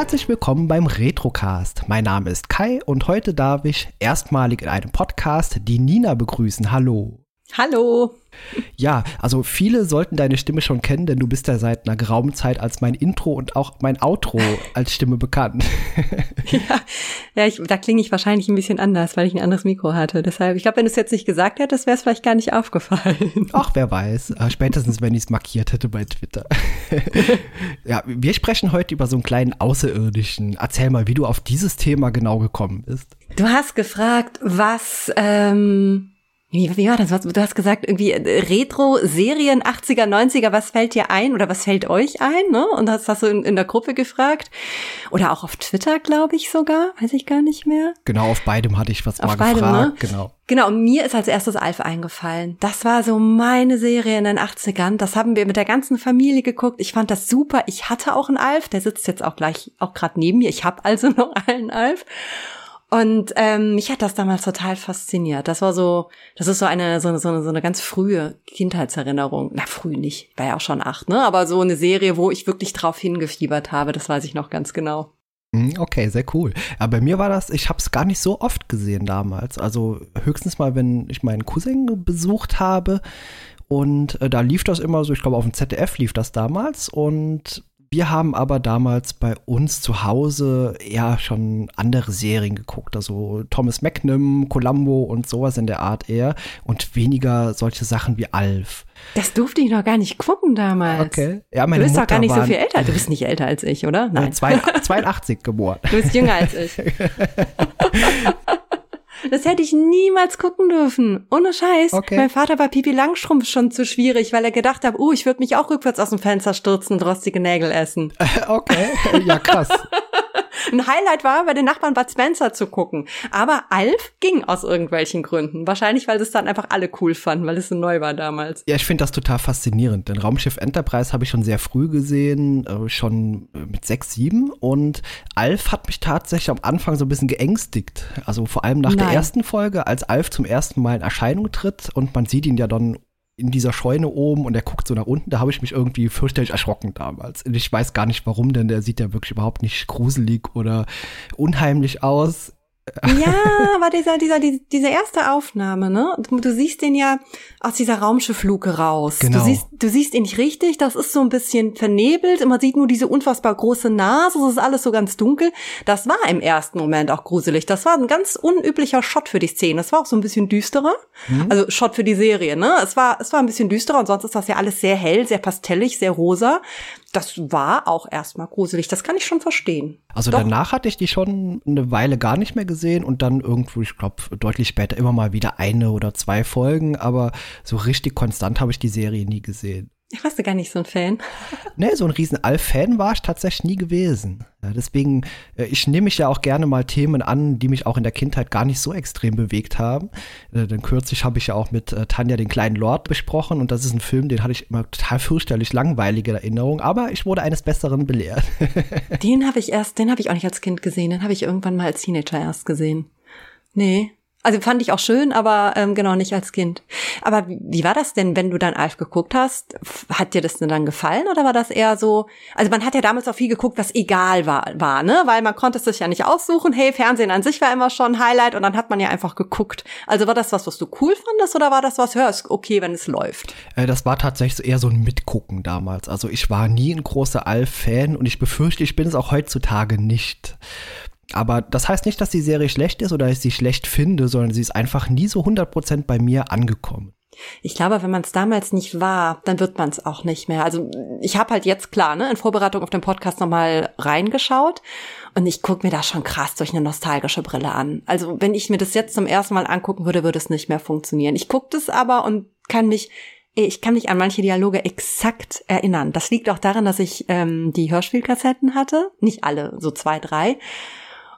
Herzlich willkommen beim Retrocast. Mein Name ist Kai und heute darf ich erstmalig in einem Podcast die Nina begrüßen. Hallo. Hallo. Ja, also viele sollten deine Stimme schon kennen, denn du bist ja seit einer geraumen Zeit als mein Intro und auch mein Outro als Stimme bekannt. ja, ja ich, da klinge ich wahrscheinlich ein bisschen anders, weil ich ein anderes Mikro hatte. Deshalb, ich glaube, wenn du es jetzt nicht gesagt hättest, wäre es vielleicht gar nicht aufgefallen. Ach, wer weiß. Äh, spätestens, wenn ich es markiert hätte bei Twitter. ja, wir sprechen heute über so einen kleinen Außerirdischen. Erzähl mal, wie du auf dieses Thema genau gekommen bist. Du hast gefragt, was ähm, wie, wie war das? Du hast gesagt, irgendwie äh, Retro-Serien 80er, 90er, was fällt dir ein oder was fällt euch ein? Ne? Und das hast du in, in der Gruppe gefragt. Oder auch auf Twitter, glaube ich sogar. Weiß ich gar nicht mehr. Genau, auf beidem hatte ich was auf mal beidem, gefragt. Ne? Genau. Genau, und mir ist als erstes Alf eingefallen. Das war so meine Serie in den 80ern. Das haben wir mit der ganzen Familie geguckt. Ich fand das super. Ich hatte auch einen Alf. Der sitzt jetzt auch gleich, auch gerade neben mir. Ich habe also noch einen Alf. Und ähm, mich hat das damals total fasziniert. Das war so, das ist so eine, so eine, so eine, so eine ganz frühe Kindheitserinnerung. Na, früh nicht, war ja auch schon acht, ne? Aber so eine Serie, wo ich wirklich drauf hingefiebert habe, das weiß ich noch ganz genau. Hm, okay, sehr cool. Aber bei mir war das, ich habe es gar nicht so oft gesehen damals. Also höchstens mal, wenn ich meinen Cousin besucht habe. Und äh, da lief das immer so, ich glaube auf dem ZDF lief das damals. Und wir haben aber damals bei uns zu Hause eher schon andere Serien geguckt, also Thomas Magnum, Columbo und sowas in der Art eher und weniger solche Sachen wie Alf. Das durfte ich noch gar nicht gucken damals. Okay. Ja, meine du bist Mutter doch gar nicht so war viel älter. Du bist nicht älter als ich, oder? Nein. 82 geboren. Du bist jünger als ich. Das hätte ich niemals gucken dürfen. Ohne Scheiß. Okay. Mein Vater war Pipi Langstrumpf schon zu schwierig, weil er gedacht hat, oh, ich würde mich auch rückwärts aus dem Fenster stürzen und rostige Nägel essen. Okay, ja krass. Ein Highlight war, bei den Nachbarn Bud Spencer zu gucken. Aber Alf ging aus irgendwelchen Gründen. Wahrscheinlich, weil es dann einfach alle cool fanden, weil es so neu war damals. Ja, ich finde das total faszinierend. Denn Raumschiff Enterprise habe ich schon sehr früh gesehen, äh, schon mit sechs, sieben. Und Alf hat mich tatsächlich am Anfang so ein bisschen geängstigt. Also vor allem nach der Nein. ersten Folge, als Alf zum ersten Mal in Erscheinung tritt und man sieht ihn ja dann in dieser Scheune oben und er guckt so nach unten, da habe ich mich irgendwie fürchterlich erschrocken damals. Und ich weiß gar nicht warum, denn der sieht ja wirklich überhaupt nicht gruselig oder unheimlich aus. Ja, aber dieser, dieser, die- diese erste Aufnahme, ne? Du, du siehst den ja aus dieser Raumschiffluke raus. Genau. Du siehst, du siehst ihn nicht richtig, das ist so ein bisschen vernebelt und man sieht nur diese unfassbar große Nase, es ist alles so ganz dunkel. Das war im ersten Moment auch gruselig. Das war ein ganz unüblicher Shot für die Szene. Es war auch so ein bisschen düsterer. Also Shot für die Serie, ne? Es war, es war ein bisschen düsterer und sonst ist das ja alles sehr hell, sehr pastellig, sehr rosa. Das war auch erstmal gruselig. Das kann ich schon verstehen. Also Doch. danach hatte ich die schon eine Weile gar nicht mehr gesehen und dann irgendwo, ich glaube, deutlich später immer mal wieder eine oder zwei Folgen, aber so richtig konstant habe ich die Serie nie gesehen. Ich warst du gar nicht so ein Fan. Ne, so ein riesen Alf-Fan war ich tatsächlich nie gewesen. Ja, deswegen, äh, ich nehme mich ja auch gerne mal Themen an, die mich auch in der Kindheit gar nicht so extrem bewegt haben. Äh, Denn kürzlich habe ich ja auch mit äh, Tanja den kleinen Lord besprochen und das ist ein Film, den hatte ich immer total fürchterlich langweilige Erinnerung, aber ich wurde eines Besseren belehrt. Den habe ich erst, den habe ich auch nicht als Kind gesehen. Den habe ich irgendwann mal als Teenager erst gesehen. Nee. Also fand ich auch schön, aber ähm, genau nicht als Kind. Aber wie, war das denn, wenn du dann Alf geguckt hast? Hat dir das denn dann gefallen oder war das eher so? Also man hat ja damals auch viel geguckt, was egal war, war, ne? Weil man konnte es sich ja nicht aussuchen. Hey, Fernsehen an sich war immer schon ein Highlight und dann hat man ja einfach geguckt. Also war das was, was du cool fandest oder war das was, hör, ist okay, wenn es läuft? Äh, Das war tatsächlich eher so ein Mitgucken damals. Also ich war nie ein großer Alf-Fan und ich befürchte, ich bin es auch heutzutage nicht. Aber das heißt nicht, dass die Serie schlecht ist oder ich sie schlecht finde, sondern sie ist einfach nie so 100% bei mir angekommen. Ich glaube, wenn man es damals nicht war, dann wird man es auch nicht mehr. Also ich habe halt jetzt klar, ne, in Vorbereitung auf den Podcast nochmal reingeschaut und ich gucke mir da schon krass durch eine nostalgische Brille an. Also wenn ich mir das jetzt zum ersten Mal angucken würde, würde es nicht mehr funktionieren. Ich gucke das aber und kann mich ich kann mich an manche Dialoge exakt erinnern. Das liegt auch daran, dass ich ähm, die Hörspielkassetten hatte. Nicht alle, so zwei, drei.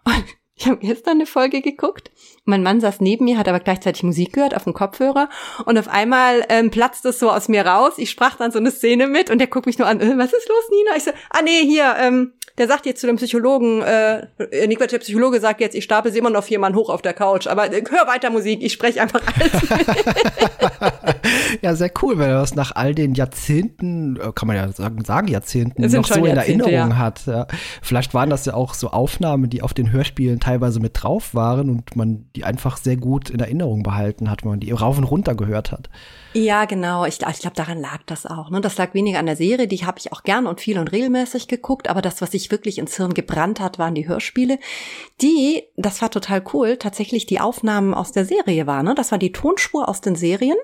Und ich habe gestern eine Folge geguckt. Mein Mann saß neben mir, hat aber gleichzeitig Musik gehört auf dem Kopfhörer und auf einmal ähm, platzt es so aus mir raus. Ich sprach dann so eine Szene mit und der guckt mich nur an. Äh, was ist los, Nina? Ich so, ah nee, hier, ähm, der sagt jetzt zu dem Psychologen, äh, Nick, der Psychologe sagt jetzt, ich stapel immer noch vier Mann hoch auf der Couch, aber äh, hör weiter Musik, ich spreche einfach alles Ja, sehr cool, wenn er das nach all den Jahrzehnten, äh, kann man ja sagen, sagen Jahrzehnten, noch so in Erinnerung ja. hat. Ja. Vielleicht waren das ja auch so Aufnahmen, die auf den Hörspielen teilweise mit drauf waren und man die einfach sehr gut in Erinnerung behalten hat, wenn man die rauf und runter gehört hat. Ja, genau. Ich, ich glaube, daran lag das auch. Ne? Das lag weniger an der Serie, die habe ich auch gern und viel und regelmäßig geguckt, aber das, was sich wirklich ins Hirn gebrannt hat, waren die Hörspiele, die, das war total cool, tatsächlich die Aufnahmen aus der Serie waren. Ne? Das war die Tonspur aus den Serien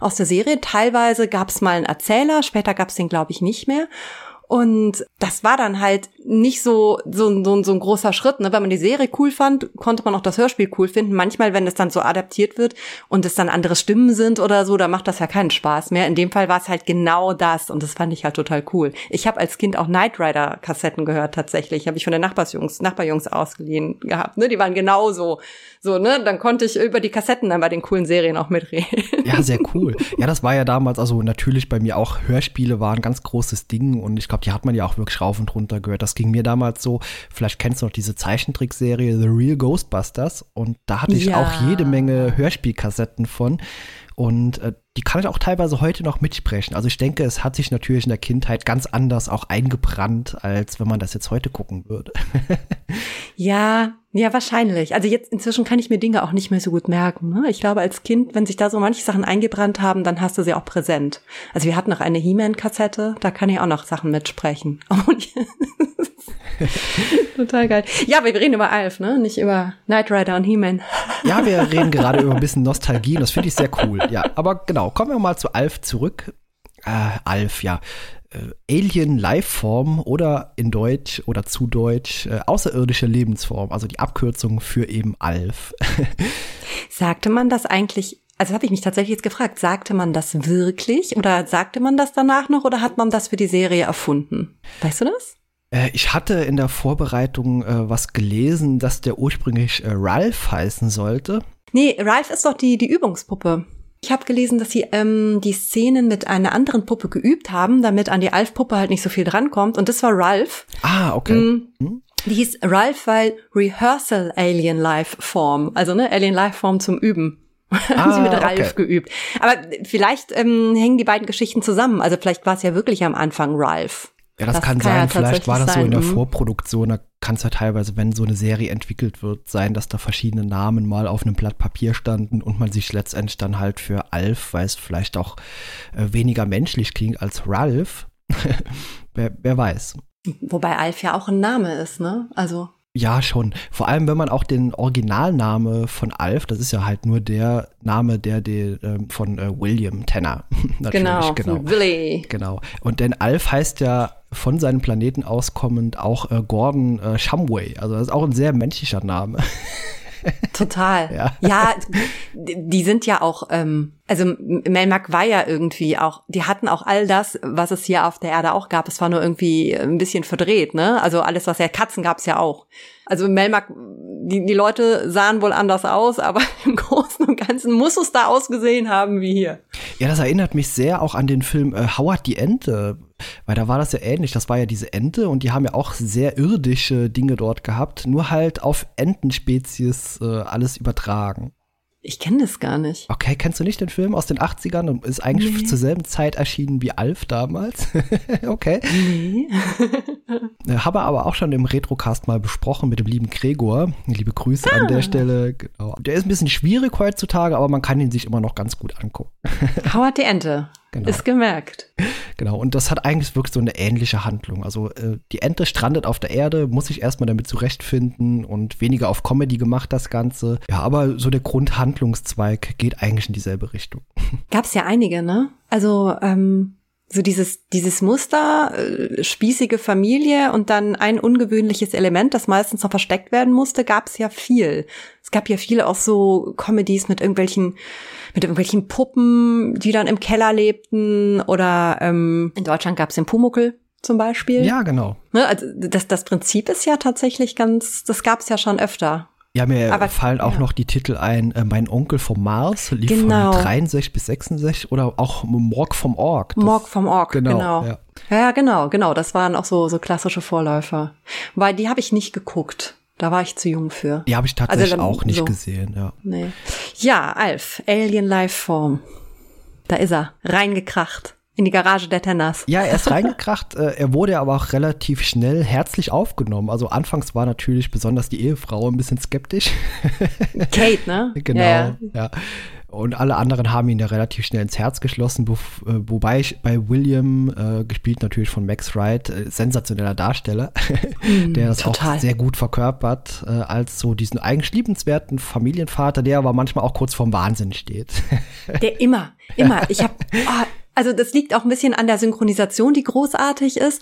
aus der Serie. Teilweise gab es mal einen Erzähler, später gab es den, glaube ich, nicht mehr. Und das war dann halt nicht so, so, so, so ein großer Schritt. Ne? Wenn man die Serie cool fand, konnte man auch das Hörspiel cool finden. Manchmal, wenn es dann so adaptiert wird und es dann andere Stimmen sind oder so, da macht das ja keinen Spaß mehr. In dem Fall war es halt genau das und das fand ich halt total cool. Ich habe als Kind auch Knight Rider Kassetten gehört tatsächlich. Habe ich von den Nachbarsjungs, Nachbarjungs ausgeliehen gehabt. Ne? Die waren genauso so, ne? Dann konnte ich über die Kassetten dann bei den coolen Serien auch mitreden. Ja, sehr cool. Ja, das war ja damals, also natürlich bei mir auch Hörspiele waren ein ganz großes Ding und ich glaube, die hat man ja auch wirklich rauf und runter gehört. Das ging mir damals so, vielleicht kennst du noch diese Zeichentrickserie The Real Ghostbusters und da hatte ich ja. auch jede Menge Hörspielkassetten von. Und äh, die kann ich auch teilweise heute noch mitsprechen. Also ich denke, es hat sich natürlich in der Kindheit ganz anders auch eingebrannt, als wenn man das jetzt heute gucken würde. ja, ja, wahrscheinlich. Also jetzt inzwischen kann ich mir Dinge auch nicht mehr so gut merken. Ne? Ich glaube, als Kind, wenn sich da so manche Sachen eingebrannt haben, dann hast du sie auch präsent. Also wir hatten noch eine He-Man-Kassette, da kann ich auch noch Sachen mitsprechen. Total geil. Ja, aber wir reden über Alf, ne? Nicht über Knight Rider und He-Man. Ja, wir reden gerade über ein bisschen Nostalgie und das finde ich sehr cool. Ja, aber genau, kommen wir mal zu Alf zurück. Äh, Alf, ja. Äh, Alien Lifeform oder in Deutsch oder zu Deutsch äh, außerirdische Lebensform, also die Abkürzung für eben ALF. Sagte man das eigentlich also habe ich mich tatsächlich jetzt gefragt, sagte man das wirklich oder sagte man das danach noch oder hat man das für die Serie erfunden? Weißt du das? Äh, ich hatte in der Vorbereitung äh, was gelesen, dass der ursprünglich äh, Ralph heißen sollte. Nee, Ralph ist doch die, die Übungspuppe. Ich habe gelesen, dass sie ähm, die Szenen mit einer anderen Puppe geübt haben, damit an die Alf-Puppe halt nicht so viel drankommt. Und das war Ralph. Ah, okay. Mhm. Hm? Die hieß Ralph, weil Rehearsal Alien Life Form, also ne, Alien Life Form zum Üben. Ah, haben sie mit Ralph okay. geübt. Aber vielleicht ähm, hängen die beiden Geschichten zusammen. Also vielleicht war es ja wirklich am Anfang Ralph. Ja, das, das kann, kann, sein. Ja Vielleicht war das sein. so in der mhm. Vorproduktion. Da kann es ja teilweise, wenn so eine Serie entwickelt wird, sein, dass da verschiedene Namen mal auf einem Blatt Papier standen und man sich letztendlich dann halt für Alf, weil es vielleicht auch äh, weniger menschlich klingt als Ralph. wer, wer weiß. Wobei Alf ja auch ein Name ist, ne? Also. Ja, schon. Vor allem, wenn man auch den Originalname von Alf, das ist ja halt nur der Name, der, der äh, von äh, William Tanner. Natürlich, genau, genau. Willy. Genau. Und denn Alf heißt ja von seinem Planeten auskommend auch äh, Gordon äh, Shumway. Also das ist auch ein sehr menschlicher Name. Total. Ja. ja, die sind ja auch, ähm, also Melmac war ja irgendwie auch, die hatten auch all das, was es hier auf der Erde auch gab. Es war nur irgendwie ein bisschen verdreht, ne? Also alles, was ja Katzen gab es ja auch. Also Melmac, die, die Leute sahen wohl anders aus, aber im Großen und Ganzen muss es da ausgesehen haben wie hier. Ja, das erinnert mich sehr auch an den Film äh, Howard die Ente, weil da war das ja ähnlich. Das war ja diese Ente und die haben ja auch sehr irdische Dinge dort gehabt, nur halt auf Entenspezies äh, alles übertragen. Ich kenne das gar nicht. Okay, kennst du nicht den Film aus den 80ern und ist eigentlich nee. zur selben Zeit erschienen wie Alf damals? okay. Nee. Habe aber auch schon im Retrocast mal besprochen mit dem lieben Gregor. Liebe Grüße ah. an der ah. Stelle. Genau. Der ist ein bisschen schwierig heutzutage, aber man kann ihn sich immer noch ganz gut angucken. Howard die Ente. Genau. Ist gemerkt. Genau, und das hat eigentlich wirklich so eine ähnliche Handlung. Also äh, die Ente strandet auf der Erde, muss sich erstmal damit zurechtfinden und weniger auf Comedy gemacht das Ganze. Ja, aber so der Grundhandlungszweig geht eigentlich in dieselbe Richtung. Gab es ja einige, ne? Also ähm, so dieses, dieses Muster, äh, spießige Familie und dann ein ungewöhnliches Element, das meistens noch versteckt werden musste, gab es ja viel gab ja viele auch so Comedies mit irgendwelchen mit irgendwelchen Puppen, die dann im Keller lebten oder ähm, in Deutschland gab es den Pumuckel zum Beispiel. Ja, genau. Ne, also das, das Prinzip ist ja tatsächlich ganz, das gab es ja schon öfter. Ja, mir Aber- fallen auch ja. noch die Titel ein, äh, Mein Onkel vom Mars, lief Genau. von 63 bis 66 oder auch Morg vom Org. Das- Morg vom Org, genau, genau. ja. Ja. ja, genau, genau. Das waren auch so, so klassische Vorläufer. Weil die habe ich nicht geguckt. Da war ich zu jung für. Die habe ich tatsächlich Also dann auch nicht so. gesehen, ja. Nee. Ja, Alf, Alien Lifeform. Da ist er, reingekracht. In die Garage der Tenners. Ja, er ist reingekracht. äh, er wurde aber auch relativ schnell herzlich aufgenommen. Also anfangs war natürlich besonders die Ehefrau ein bisschen skeptisch. Kate, ne? genau, Ja, ja. ja. Und alle anderen haben ihn ja relativ schnell ins Herz geschlossen, äh, wobei ich bei William, äh, gespielt natürlich von Max Wright, äh, sensationeller Darsteller, der das Mm, total. auch sehr gut verkörpert, äh, als so diesen eigentlich liebenswerten Familienvater, der aber manchmal auch kurz vorm Wahnsinn steht. Der immer, immer. Ich habe, also das liegt auch ein bisschen an der Synchronisation, die großartig ist.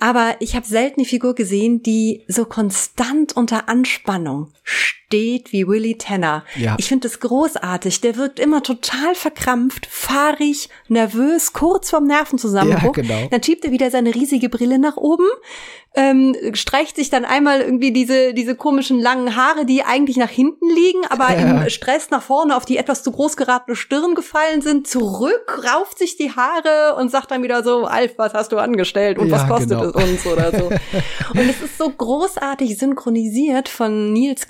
Aber ich habe selten eine Figur gesehen, die so konstant unter Anspannung steht wie Willy Tanner. Ja. Ich finde das großartig. Der wirkt immer total verkrampft, fahrig, nervös, kurz vorm Nervenzusammenbruch. Ja, genau. Dann schiebt er wieder seine riesige Brille nach oben, ähm, streicht sich dann einmal irgendwie diese, diese komischen langen Haare, die eigentlich nach hinten liegen, aber Ja. im Stress nach vorne auf die etwas zu groß geratene Stirn gefallen sind, zurück, rauft sich die Haare und sagt dann wieder so, Alf, was hast du angestellt und Ja, was kostet genau. es uns oder so. und es ist so großartig synchronisiert von Nils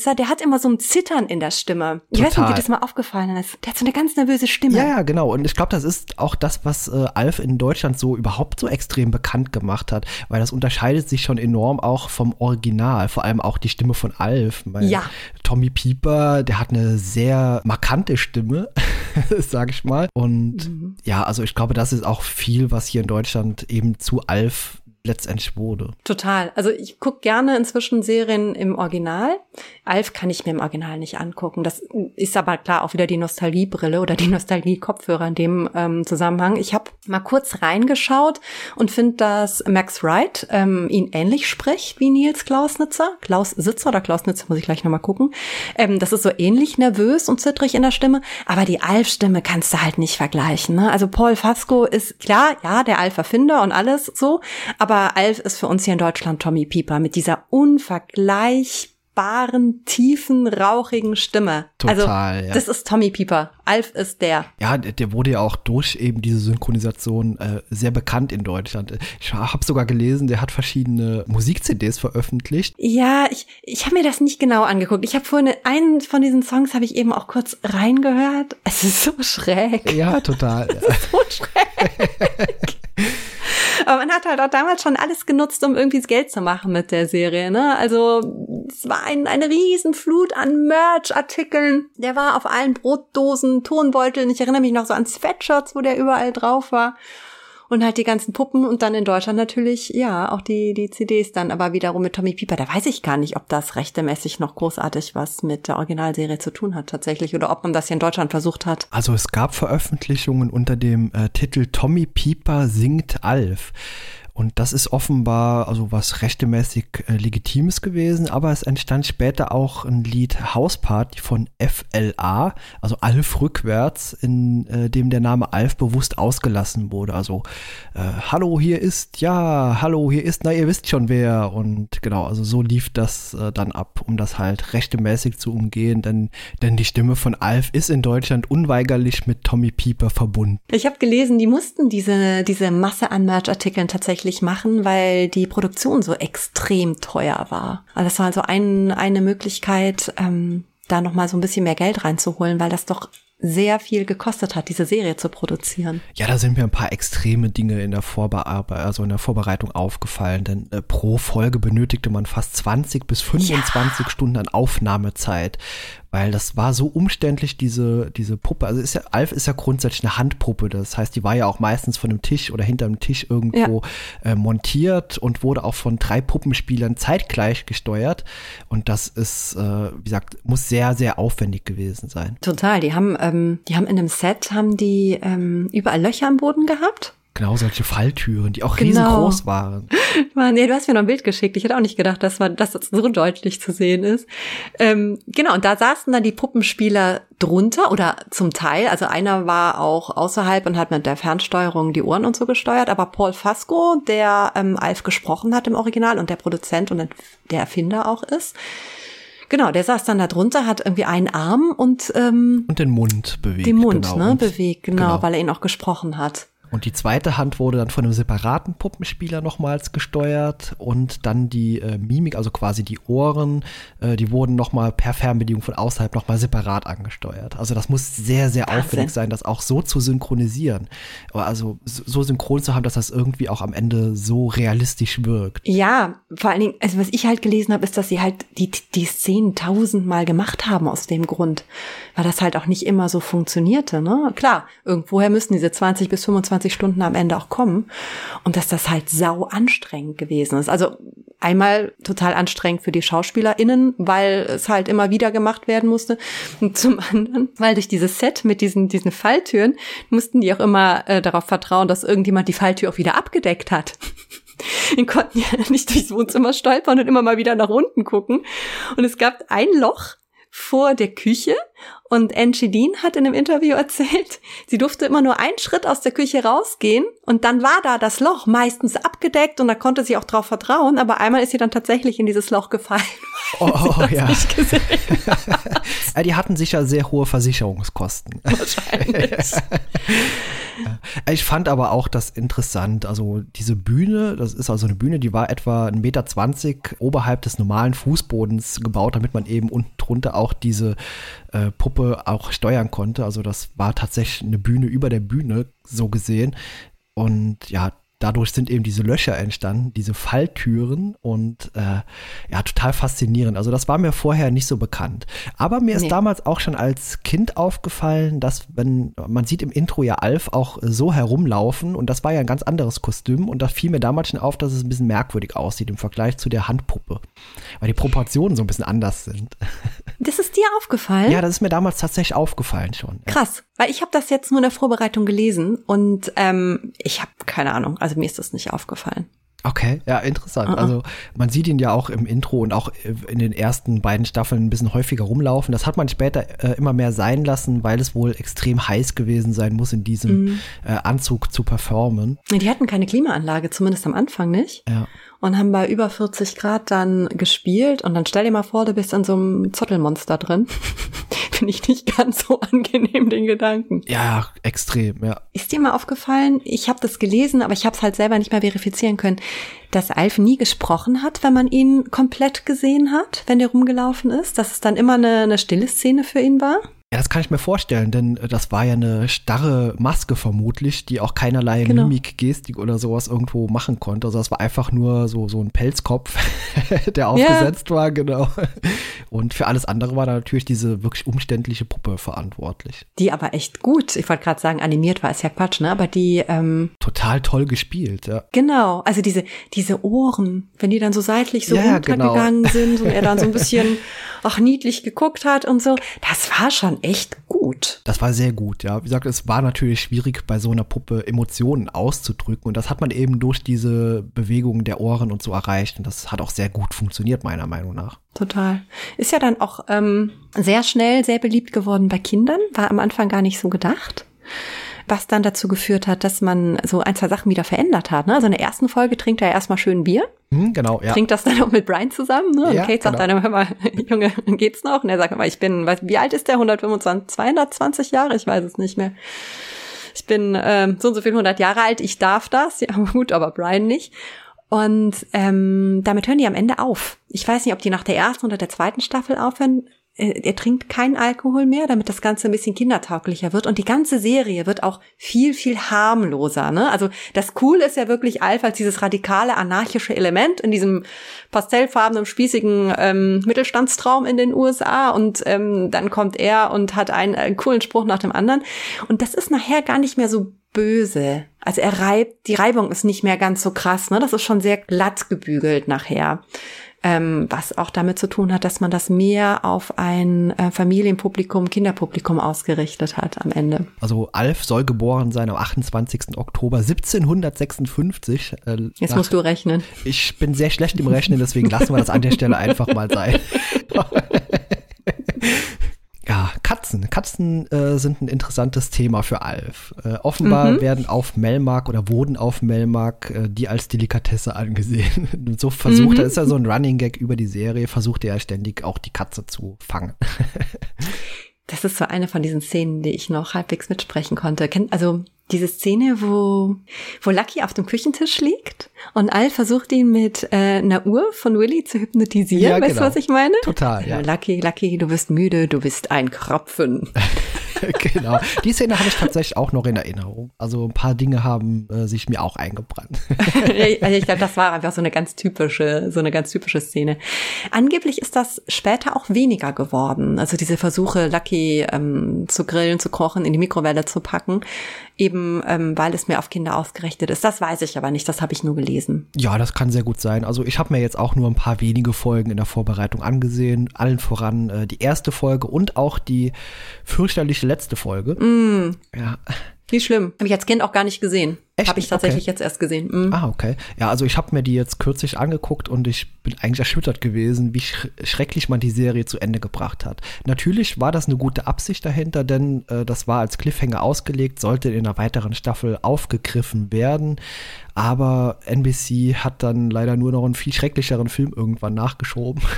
Klausnitzer, der hat immer so ein Zittern in der Stimme. Ich weiß nicht, ob dir das mal aufgefallen ist. Der hat so eine ganz nervöse Stimme. Ja, ja, genau. Und ich glaube, das ist auch das, was äh, Alf in Deutschland so überhaupt so extrem bekannt gemacht hat, weil das unterscheidet sich schon enorm auch vom Original, vor allem auch die Stimme von Alf. Mein Ja. Tommy Pieper, der hat eine sehr markante Stimme, sag ich mal. Und Mhm. ja, also ich glaube, das ist auch viel, was hier in Deutschland eben zu Alf letztendlich wurde. Total. Also ich gucke gerne inzwischen Serien im Original. Alf kann ich mir im Original nicht angucken. Das ist aber klar auch wieder die Nostalgiebrille oder die Nostalgie-Kopfhörer in dem ähm, Zusammenhang. Ich habe mal kurz reingeschaut und finde, dass Max Wright ähm, ihn ähnlich spricht wie Nils Klausnitzer. Klaus Sitzer oder Klausnitzer, muss ich gleich nochmal gucken. Ähm, das ist so ähnlich nervös und zittrig in der Stimme, aber die Alf-Stimme kannst du halt nicht vergleichen. Ne? Also Paul Fasco ist klar, ja, der Alf-Erfinder und alles so, aber Alf ist für uns hier in Deutschland Tommy Pieper mit dieser unvergleichbaren, tiefen, rauchigen Stimme. Total, also, ja. das ist Tommy Pieper. Alf ist der. Ja, der, der wurde ja auch durch eben diese Synchronisation äh, sehr bekannt in Deutschland. Ich habe sogar gelesen, der hat verschiedene Musik-CDs veröffentlicht. Ja, ich, ich habe mir das nicht genau angeguckt. Ich habe vorhin einen von diesen Songs habe ich eben auch kurz reingehört. Es ist so schräg. Ja, total. so schräg. Aber man hat halt auch damals schon alles genutzt, um irgendwie das Geld zu machen mit der Serie. Ne? Also es war ein, eine Riesenflut an Merch-Artikeln. Der war auf allen Brotdosen, Tonbeuteln. Ich erinnere mich noch so an Sweatshirts, wo der überall drauf war. Und halt die ganzen Puppen und dann in Deutschland natürlich, ja, auch die, die CDs dann, aber wiederum mit Tommy Pieper. Da weiß ich gar nicht, ob das rechtemäßig noch großartig was mit der Originalserie zu tun hat tatsächlich oder ob man das hier in Deutschland versucht hat. Also es gab Veröffentlichungen unter dem äh, Titel Tommy Pieper singt Alf. Und das ist offenbar also was rechtemäßig äh, Legitimes gewesen, aber es entstand später auch ein Lied Hausparty von FLA, also Alf rückwärts, in äh, dem der Name Alf bewusst ausgelassen wurde. Also äh, Hallo, hier ist, ja, hallo, hier ist, na, ihr wisst schon wer. Und genau, also so lief das äh, dann ab, um das halt rechtemäßig zu umgehen, denn, denn die Stimme von Alf ist in Deutschland unweigerlich mit Tommy Pieper verbunden. Ich habe gelesen, die mussten diese, diese Masse an Merch-Artikeln tatsächlich machen, weil die Produktion so extrem teuer war. Also das war also ein, eine Möglichkeit, ähm, da nochmal so ein bisschen mehr Geld reinzuholen, weil das doch sehr viel gekostet hat, diese Serie zu produzieren. Ja, da sind mir ein paar extreme Dinge in der Vorbearbeitung, also in der Vorbereitung aufgefallen, denn äh, pro Folge benötigte man fast 20 bis 25 Stunden an Aufnahmezeit, weil das war so umständlich, diese, diese Puppe. Also ist ja, Alf ist ja grundsätzlich eine Handpuppe, das heißt, die war ja auch meistens von einem Tisch oder hinter einem Tisch irgendwo äh, montiert und wurde auch von drei Puppenspielern zeitgleich gesteuert und das ist, äh, wie gesagt, muss sehr, sehr aufwendig gewesen sein. Total. Die haben, ähm, die haben in einem Set haben die ähm, überall Löcher am Boden gehabt. Genau, solche Falltüren, die auch Genau. riesengroß waren. Mann, nee, du hast mir noch ein Bild geschickt. Ich hätte auch nicht gedacht, dass man, dass das so deutlich zu sehen ist. Ähm, genau, und da saßen dann die Puppenspieler drunter oder zum Teil. Also einer war auch außerhalb und hat mit der Fernsteuerung die Ohren und so gesteuert. Aber Paul Fasco, der ähm, Alf gesprochen hat im Original und der Produzent und der Erfinder auch ist, Genau, der saß dann da drunter, hat irgendwie einen Arm und ähm, Und den Mund bewegt. den Mund genau. ne, bewegt, genau, genau. weil er ihn auch gesprochen hat. Und die zweite Hand wurde dann von einem separaten Puppenspieler nochmals gesteuert und dann die äh, Mimik, also quasi die Ohren, äh, die wurden nochmal per Fernbedienung von außerhalb nochmal separat angesteuert. Also das muss sehr, sehr Wahnsinn. aufwendig sein, das auch so zu synchronisieren. Also so so synchron zu haben, dass das irgendwie auch am Ende so realistisch wirkt. Ja, vor allen Dingen, also was ich halt gelesen habe, ist, dass sie halt die, die Szenen tausendmal gemacht haben aus dem Grund, weil das halt auch nicht immer so funktionierte. Ne? Klar, irgendwoher müssen diese 20 bis 25 Stunden am Ende auch kommen und dass das halt sau anstrengend gewesen ist. Also einmal total anstrengend für die SchauspielerInnen, weil es halt immer wieder gemacht werden musste und zum anderen, weil durch dieses Set mit diesen, diesen Falltüren mussten die auch immer äh, darauf vertrauen, dass irgendjemand die Falltür auch wieder abgedeckt hat. Die konnten ja nicht durchs Wohnzimmer stolpern und immer mal wieder nach unten gucken. Und es gab ein Loch vor der Küche und Angie Dean hat in einem Interview erzählt, sie durfte immer nur einen Schritt aus der Küche rausgehen und dann war da das Loch meistens abgedeckt und da konnte sie auch drauf vertrauen, aber einmal ist sie dann tatsächlich in dieses Loch gefallen. Oh, oh ja. Nicht gesehen, ja. Die hatten sicher sehr hohe Versicherungskosten. wahrscheinlich. Ich fand aber auch das interessant. Also diese Bühne, das ist also eine Bühne, die war etwa 1,20 Meter oberhalb des normalen Fußbodens gebaut, damit man eben unten drunter auch diese äh, Puppe auch steuern konnte. Also das war tatsächlich eine Bühne über der Bühne, so gesehen. Und ja, dadurch sind eben diese Löcher entstanden, diese Falltüren und äh, ja, total faszinierend. Also das war mir vorher nicht so bekannt. Aber mir ist Nee. damals auch schon als Kind aufgefallen, dass wenn man sieht im Intro ja Alf auch so herumlaufen und das war ja ein ganz anderes Kostüm und da fiel mir damals schon auf, dass es ein bisschen merkwürdig aussieht im Vergleich zu der Handpuppe, weil die Proportionen so ein bisschen anders sind. Das ist dir aufgefallen? Ja, das ist mir damals tatsächlich aufgefallen schon. Krass, weil ich habe das jetzt nur in der Vorbereitung gelesen und ähm, ich habe keine Ahnung, also mir ist das nicht aufgefallen. Okay, ja, interessant. Uh-uh. Also man sieht ihn ja auch im Intro und auch in den ersten beiden Staffeln ein bisschen häufiger rumlaufen. Das hat man später äh, immer mehr sein lassen, weil es wohl extrem heiß gewesen sein muss, in diesem Mhm. äh, Anzug zu performen. Die hatten keine Klimaanlage, zumindest am Anfang nicht. Ja. Und haben bei über 40 Grad dann gespielt. Und dann stell dir mal vor, du bist in so einem Zottelmonster drin. Finde ich nicht ganz so angenehm, den Gedanken. Ja, extrem, ja. Ist dir mal aufgefallen, ich habe das gelesen, aber ich habe es halt selber nicht mehr verifizieren können, dass Alf nie gesprochen hat, wenn man ihn komplett gesehen hat, wenn der rumgelaufen ist, dass es dann immer eine, eine stille Szene für ihn war? Ja, das kann ich mir vorstellen, denn äh, das war ja eine starre Maske vermutlich, die auch keinerlei Genau. Mimik, Gestik oder sowas irgendwo machen konnte. Also das war einfach nur so, so ein Pelzkopf, der aufgesetzt war, genau. Und für alles andere war da natürlich diese wirklich umständliche Puppe verantwortlich. Die aber echt gut, ich wollte gerade sagen, animiert war, ist ja Quatsch, ne? Aber die, ähm, Total toll gespielt, ja. Genau, also diese, diese Ohren, wenn die dann so seitlich so Ja, ja, genau. runtergegangen sind und er dann so ein bisschen auch niedlich geguckt hat und so, das war schon echt gut. Das war sehr gut, ja. Wie gesagt, es war natürlich schwierig, bei so einer Puppe Emotionen auszudrücken. Und das hat man eben durch diese Bewegungen der Ohren und so erreicht. Und das hat auch sehr gut funktioniert, meiner Meinung nach. Total. Ist ja dann auch ähm, sehr schnell sehr beliebt geworden bei Kindern, war am Anfang gar nicht so gedacht. Was dann dazu geführt hat, dass man so ein, zwei Sachen wieder verändert hat. Ne? Also in der ersten Folge trinkt er erstmal schön Bier, Hm, genau, ja. trinkt das dann auch mit Brian zusammen. Ne? Und Ja, Kate sagt genau. dann, hör mal, Junge, geht's noch? Und er sagt immer, ich bin, wie alt ist der? 125, 220 Jahre? Ich weiß es nicht mehr. Ich bin ähm, so und so viel 100 Jahre alt, ich darf das. Ja, gut, aber Brian nicht. Und ähm, damit hören die am Ende auf. Ich weiß nicht, ob die nach der ersten oder der zweiten Staffel aufhören. Äh, Er trinkt keinen Alkohol mehr, damit das Ganze ein bisschen kindertauglicher wird. Und die ganze Serie wird auch viel, viel harmloser. Ne? Also das Coole ist ja wirklich Alf als dieses radikale, anarchische Element in diesem pastellfarbenen, spießigen ähm, Mittelstandstraum in den USA. Und ähm, dann kommt er und hat einen, einen coolen Spruch nach dem anderen. Und das ist nachher gar nicht mehr so böse. Also er reibt, die Reibung ist nicht mehr ganz so krass, ne? Das ist schon sehr glatt gebügelt nachher. Ähm, was auch damit zu tun hat, dass man das mehr auf ein äh, Familienpublikum, Kinderpublikum ausgerichtet hat am Ende. Also Alf soll geboren sein am 28. Oktober 1756. Äh, Jetzt musst du rechnen. Ich bin sehr schlecht im Rechnen, deswegen lassen wir das an der Stelle einfach mal sein. Ja, Katzen. Katzen äh, sind ein interessantes Thema für Alf. Äh, offenbar mhm. werden auf Melmark oder wurden auf Melmark äh, die als Delikatesse angesehen. so versucht mhm. er, ist ja so ein Running Gag über die Serie, versucht er ständig auch die Katze zu fangen. das ist so eine von diesen Szenen, die ich noch halbwegs mitsprechen konnte. Also diese Szene, wo, wo Lucky auf dem Küchentisch liegt und Al versucht ihn mit äh, einer Uhr von Willy zu hypnotisieren. Ja, weißt du, genau. was ich meine? Total, ja. Lucky, Lucky, du bist müde, du bist ein Kropfen. genau. Die Szene habe ich tatsächlich auch noch in Erinnerung. Also ein paar Dinge haben äh, sich mir auch eingebrannt. also ich glaube, das war einfach so eine ganz typische, so eine ganz typische Szene. Angeblich ist das später auch weniger geworden. Also diese Versuche, Lucky ähm, zu grillen, zu kochen, in die Mikrowelle zu packen, eben ähm, weil es mehr auf Kinder ausgerichtet ist. Das weiß ich aber nicht, das habe ich nur gelesen. Ja, das kann sehr gut sein. Also ich habe mir jetzt auch nur ein paar wenige Folgen in der Vorbereitung angesehen. Allen voran äh, die erste Folge und auch die fürchterliche letzte Folge. Mm. Ja. Wie schlimm. Habe ich als Kind auch gar nicht gesehen. Habe ich tatsächlich okay. jetzt erst gesehen. Mhm. Ah, okay. Ja, also ich habe mir die jetzt kürzlich angeguckt und ich bin eigentlich erschüttert gewesen, wie sch schrecklich man die Serie zu Ende gebracht hat. Natürlich war das eine gute Absicht dahinter, denn äh, das war als Cliffhanger ausgelegt, sollte in einer weiteren Staffel aufgegriffen werden. Aber NBC hat dann leider nur noch einen viel schrecklicheren Film irgendwann nachgeschoben.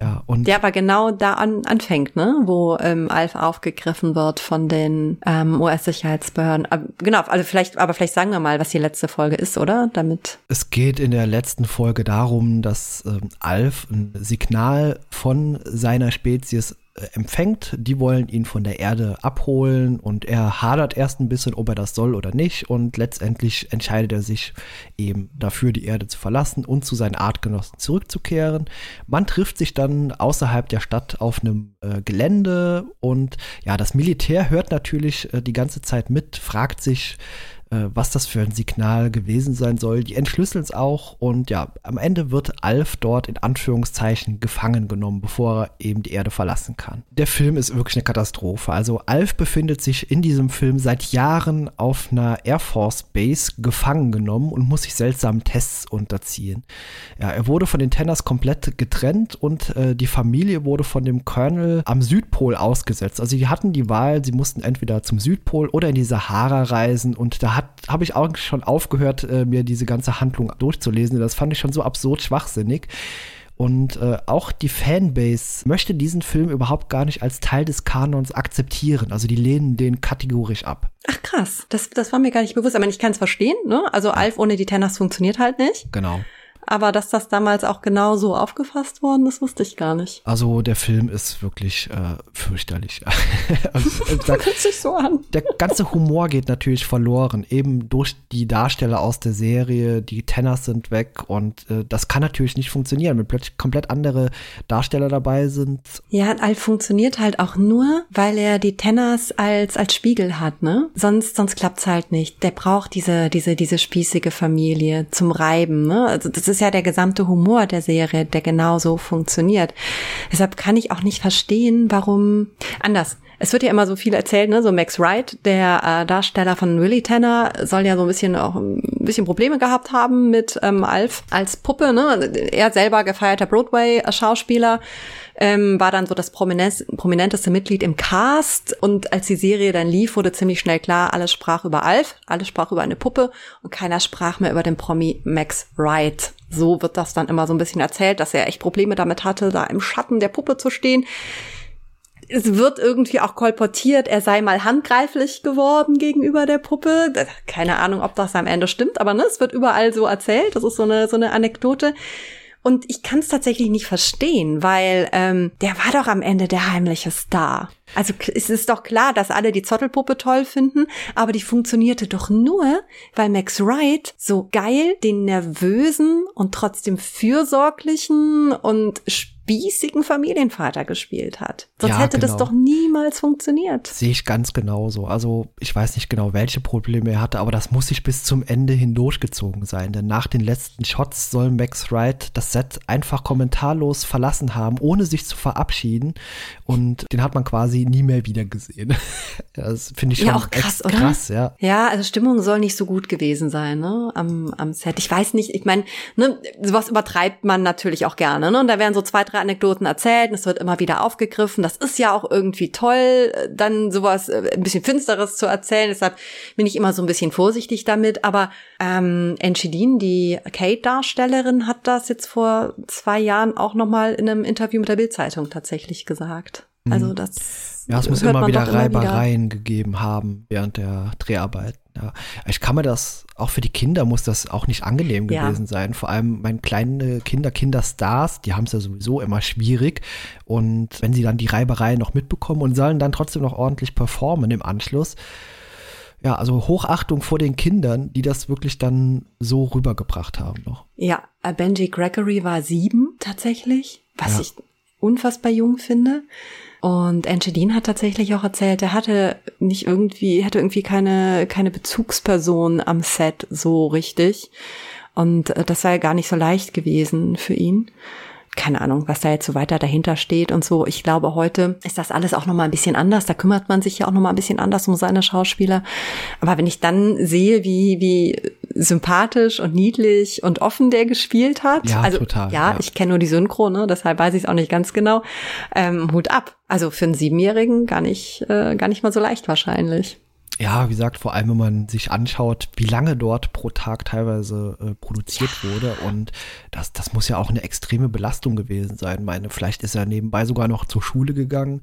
Ja, und der aber genau da an, anfängt, ne? wo ähm, Alf aufgegriffen wird von den ähm, US-Sicherheitsbehörden. Genau, also vielleicht, aber vielleicht sagen wir mal, was die letzte Folge ist, oder? Damit. Es geht in der letzten Folge darum, dass ähm, Alf ein Signal von seiner Spezies empfängt. Die wollen ihn von der Erde abholen und er hadert erst ein bisschen, ob er das soll oder nicht. Und letztendlich entscheidet er sich eben dafür, die Erde zu verlassen und zu seinen Artgenossen zurückzukehren. Man trifft sich dann außerhalb der Stadt auf einem äh, Gelände und ja, das Militär hört natürlich äh, die ganze Zeit mit, fragt sich, äh, was das für ein Signal gewesen sein soll. Die entschlüsseln es auch und ja, am Ende wird Alf dort in Anführungszeichen gefangen genommen, bevor er eben die Erde verlassen kann. Der Film ist wirklich eine Katastrophe. Also Alf befindet sich in diesem Film seit Jahren auf einer Air Force Base gefangen genommen und muss sich seltsamen Tests unterziehen. Ja, er wurde von den Tenners komplett getrennt und äh, die Familie wurde von dem Colonel am Südpol ausgesetzt. Also die hatten die Wahl, sie mussten entweder zum Südpol oder in die Sahara reisen und da hat habe ich auch schon aufgehört, äh, mir diese ganze Handlung durchzulesen. Das fand ich schon so absurd schwachsinnig. Und äh, auch die Fanbase möchte diesen Film überhaupt gar nicht als Teil des Kanons akzeptieren. Also die lehnen den kategorisch ab. Ach krass, das, das war mir gar nicht bewusst. Aber ich kann es verstehen, ne? Also Alf ohne die Tenners funktioniert halt nicht. Genau. Aber dass das damals auch genau so aufgefasst worden ist, wusste ich gar nicht. Also der Film ist wirklich äh, fürchterlich. also, das hört sich so an. Der ganze Humor geht natürlich verloren, eben durch die Darsteller aus der Serie. Die Tenners sind weg und äh, das kann natürlich nicht funktionieren, wenn plötzlich komplett andere Darsteller dabei sind. Ja, Alf funktioniert halt auch nur, weil er die Tenners als als Spiegel hat, ne? Sonst sonst klappt's halt nicht. Der braucht diese diese diese spießige Familie zum Reiben, ne? Also das ist ist ja der gesamte Humor der Serie, der genauso funktioniert. Deshalb kann ich auch nicht verstehen, warum anders. Es wird ja immer so viel erzählt, ne? So Max Wright, der äh, Darsteller von Willy Tanner, soll ja so ein bisschen auch ein bisschen Probleme gehabt haben mit ähm, Alf als Puppe, ne? Er selber gefeierter Broadway-Schauspieler ähm, war dann so das prominenteste Mitglied im Cast. Und als die Serie dann lief, wurde ziemlich schnell klar, alles sprach über Alf, alles sprach über eine Puppe und keiner sprach mehr über den Promi Max Wright. So wird das dann immer so ein bisschen erzählt, dass er echt Probleme damit hatte, da im Schatten der Puppe zu stehen es wird irgendwie auch kolportiert, er sei mal handgreiflich geworden gegenüber der Puppe. Keine Ahnung, ob das am Ende stimmt, aber ne, es wird überall so erzählt. Das ist so eine, so eine Anekdote. Und ich kann es tatsächlich nicht verstehen, weil ähm, der war doch am Ende der heimliche Star. Also es ist doch klar, dass alle die Zottelpuppe toll finden, aber die funktionierte doch nur, weil Max Wright so geil den nervösen und trotzdem fürsorglichen und spießigen Familienvater gespielt hat. Sonst Ja, hätte das genau. doch niemals funktioniert. Sehe ich ganz genauso. Also ich weiß nicht genau, welche Probleme er hatte, aber das muss sich bis zum Ende hin durchgezogen sein. Denn nach den letzten Shots soll Max Wright das Set einfach kommentarlos verlassen haben, ohne sich zu verabschieden. Und den hat man quasi nie mehr wieder gesehen. Das finde ich schon Ja, auch krass, oder? krass, ja. Ja, also Stimmung soll nicht so gut gewesen sein, ne, am, am Set. Ich weiß nicht, ich meine, ne, sowas übertreibt man natürlich auch gerne, ne, und da werden so zwei, drei Anekdoten erzählt und es wird immer wieder aufgegriffen. Das ist ja auch irgendwie toll, dann sowas äh, ein bisschen Finsteres zu erzählen. Deshalb bin ich immer so ein bisschen vorsichtig damit. Aber ähm, Enchidin, die Kate-Darstellerin, hat das jetzt vor zwei Jahren auch nochmal in einem Interview mit der Bild-Zeitung tatsächlich gesagt. Also das Mhm. Ja, es muss immer wieder doch immer wieder. Reibereien gegeben haben während der Dreharbeiten. Ja. Ich kann mir das, auch für die Kinder muss das auch nicht angenehm Ja. gewesen sein. Vor allem meine kleinen Kinder, Kinderstars, die haben es ja sowieso immer schwierig. Und wenn sie dann die Reibereien noch mitbekommen und sollen dann trotzdem noch ordentlich performen im Anschluss. Ja, also Hochachtung vor den Kindern, die das wirklich dann so rübergebracht haben noch. Ja, Benji Gregory war sieben tatsächlich, was Ja. ich unfassbar jung finde. Und Angelin hat tatsächlich auch erzählt, er hatte nicht irgendwie, hatte irgendwie keine, keine Bezugsperson am Set so richtig. Und äh, das sei gar nicht so leicht gewesen für ihn. Keine Ahnung, was da jetzt so weiter dahinter steht und so. Ich glaube, heute ist das alles auch nochmal ein bisschen anders. Da kümmert man sich ja auch nochmal ein bisschen anders um seine Schauspieler. Aber wenn ich dann sehe, wie, wie sympathisch und niedlich und offen der gespielt hat. Ja, also, total, Ja, ja. ich kenne nur die Synchro, ne? deshalb weiß ich es auch nicht ganz genau. Ähm, Hut ab. Also für einen Siebenjährigen gar nicht, äh, gar nicht mal so leicht wahrscheinlich. Ja, wie gesagt, vor allem wenn man sich anschaut, wie lange dort pro Tag teilweise äh, produziert wurde und das, das muss ja auch eine extreme Belastung gewesen sein. Meine, vielleicht ist er nebenbei sogar noch zur Schule gegangen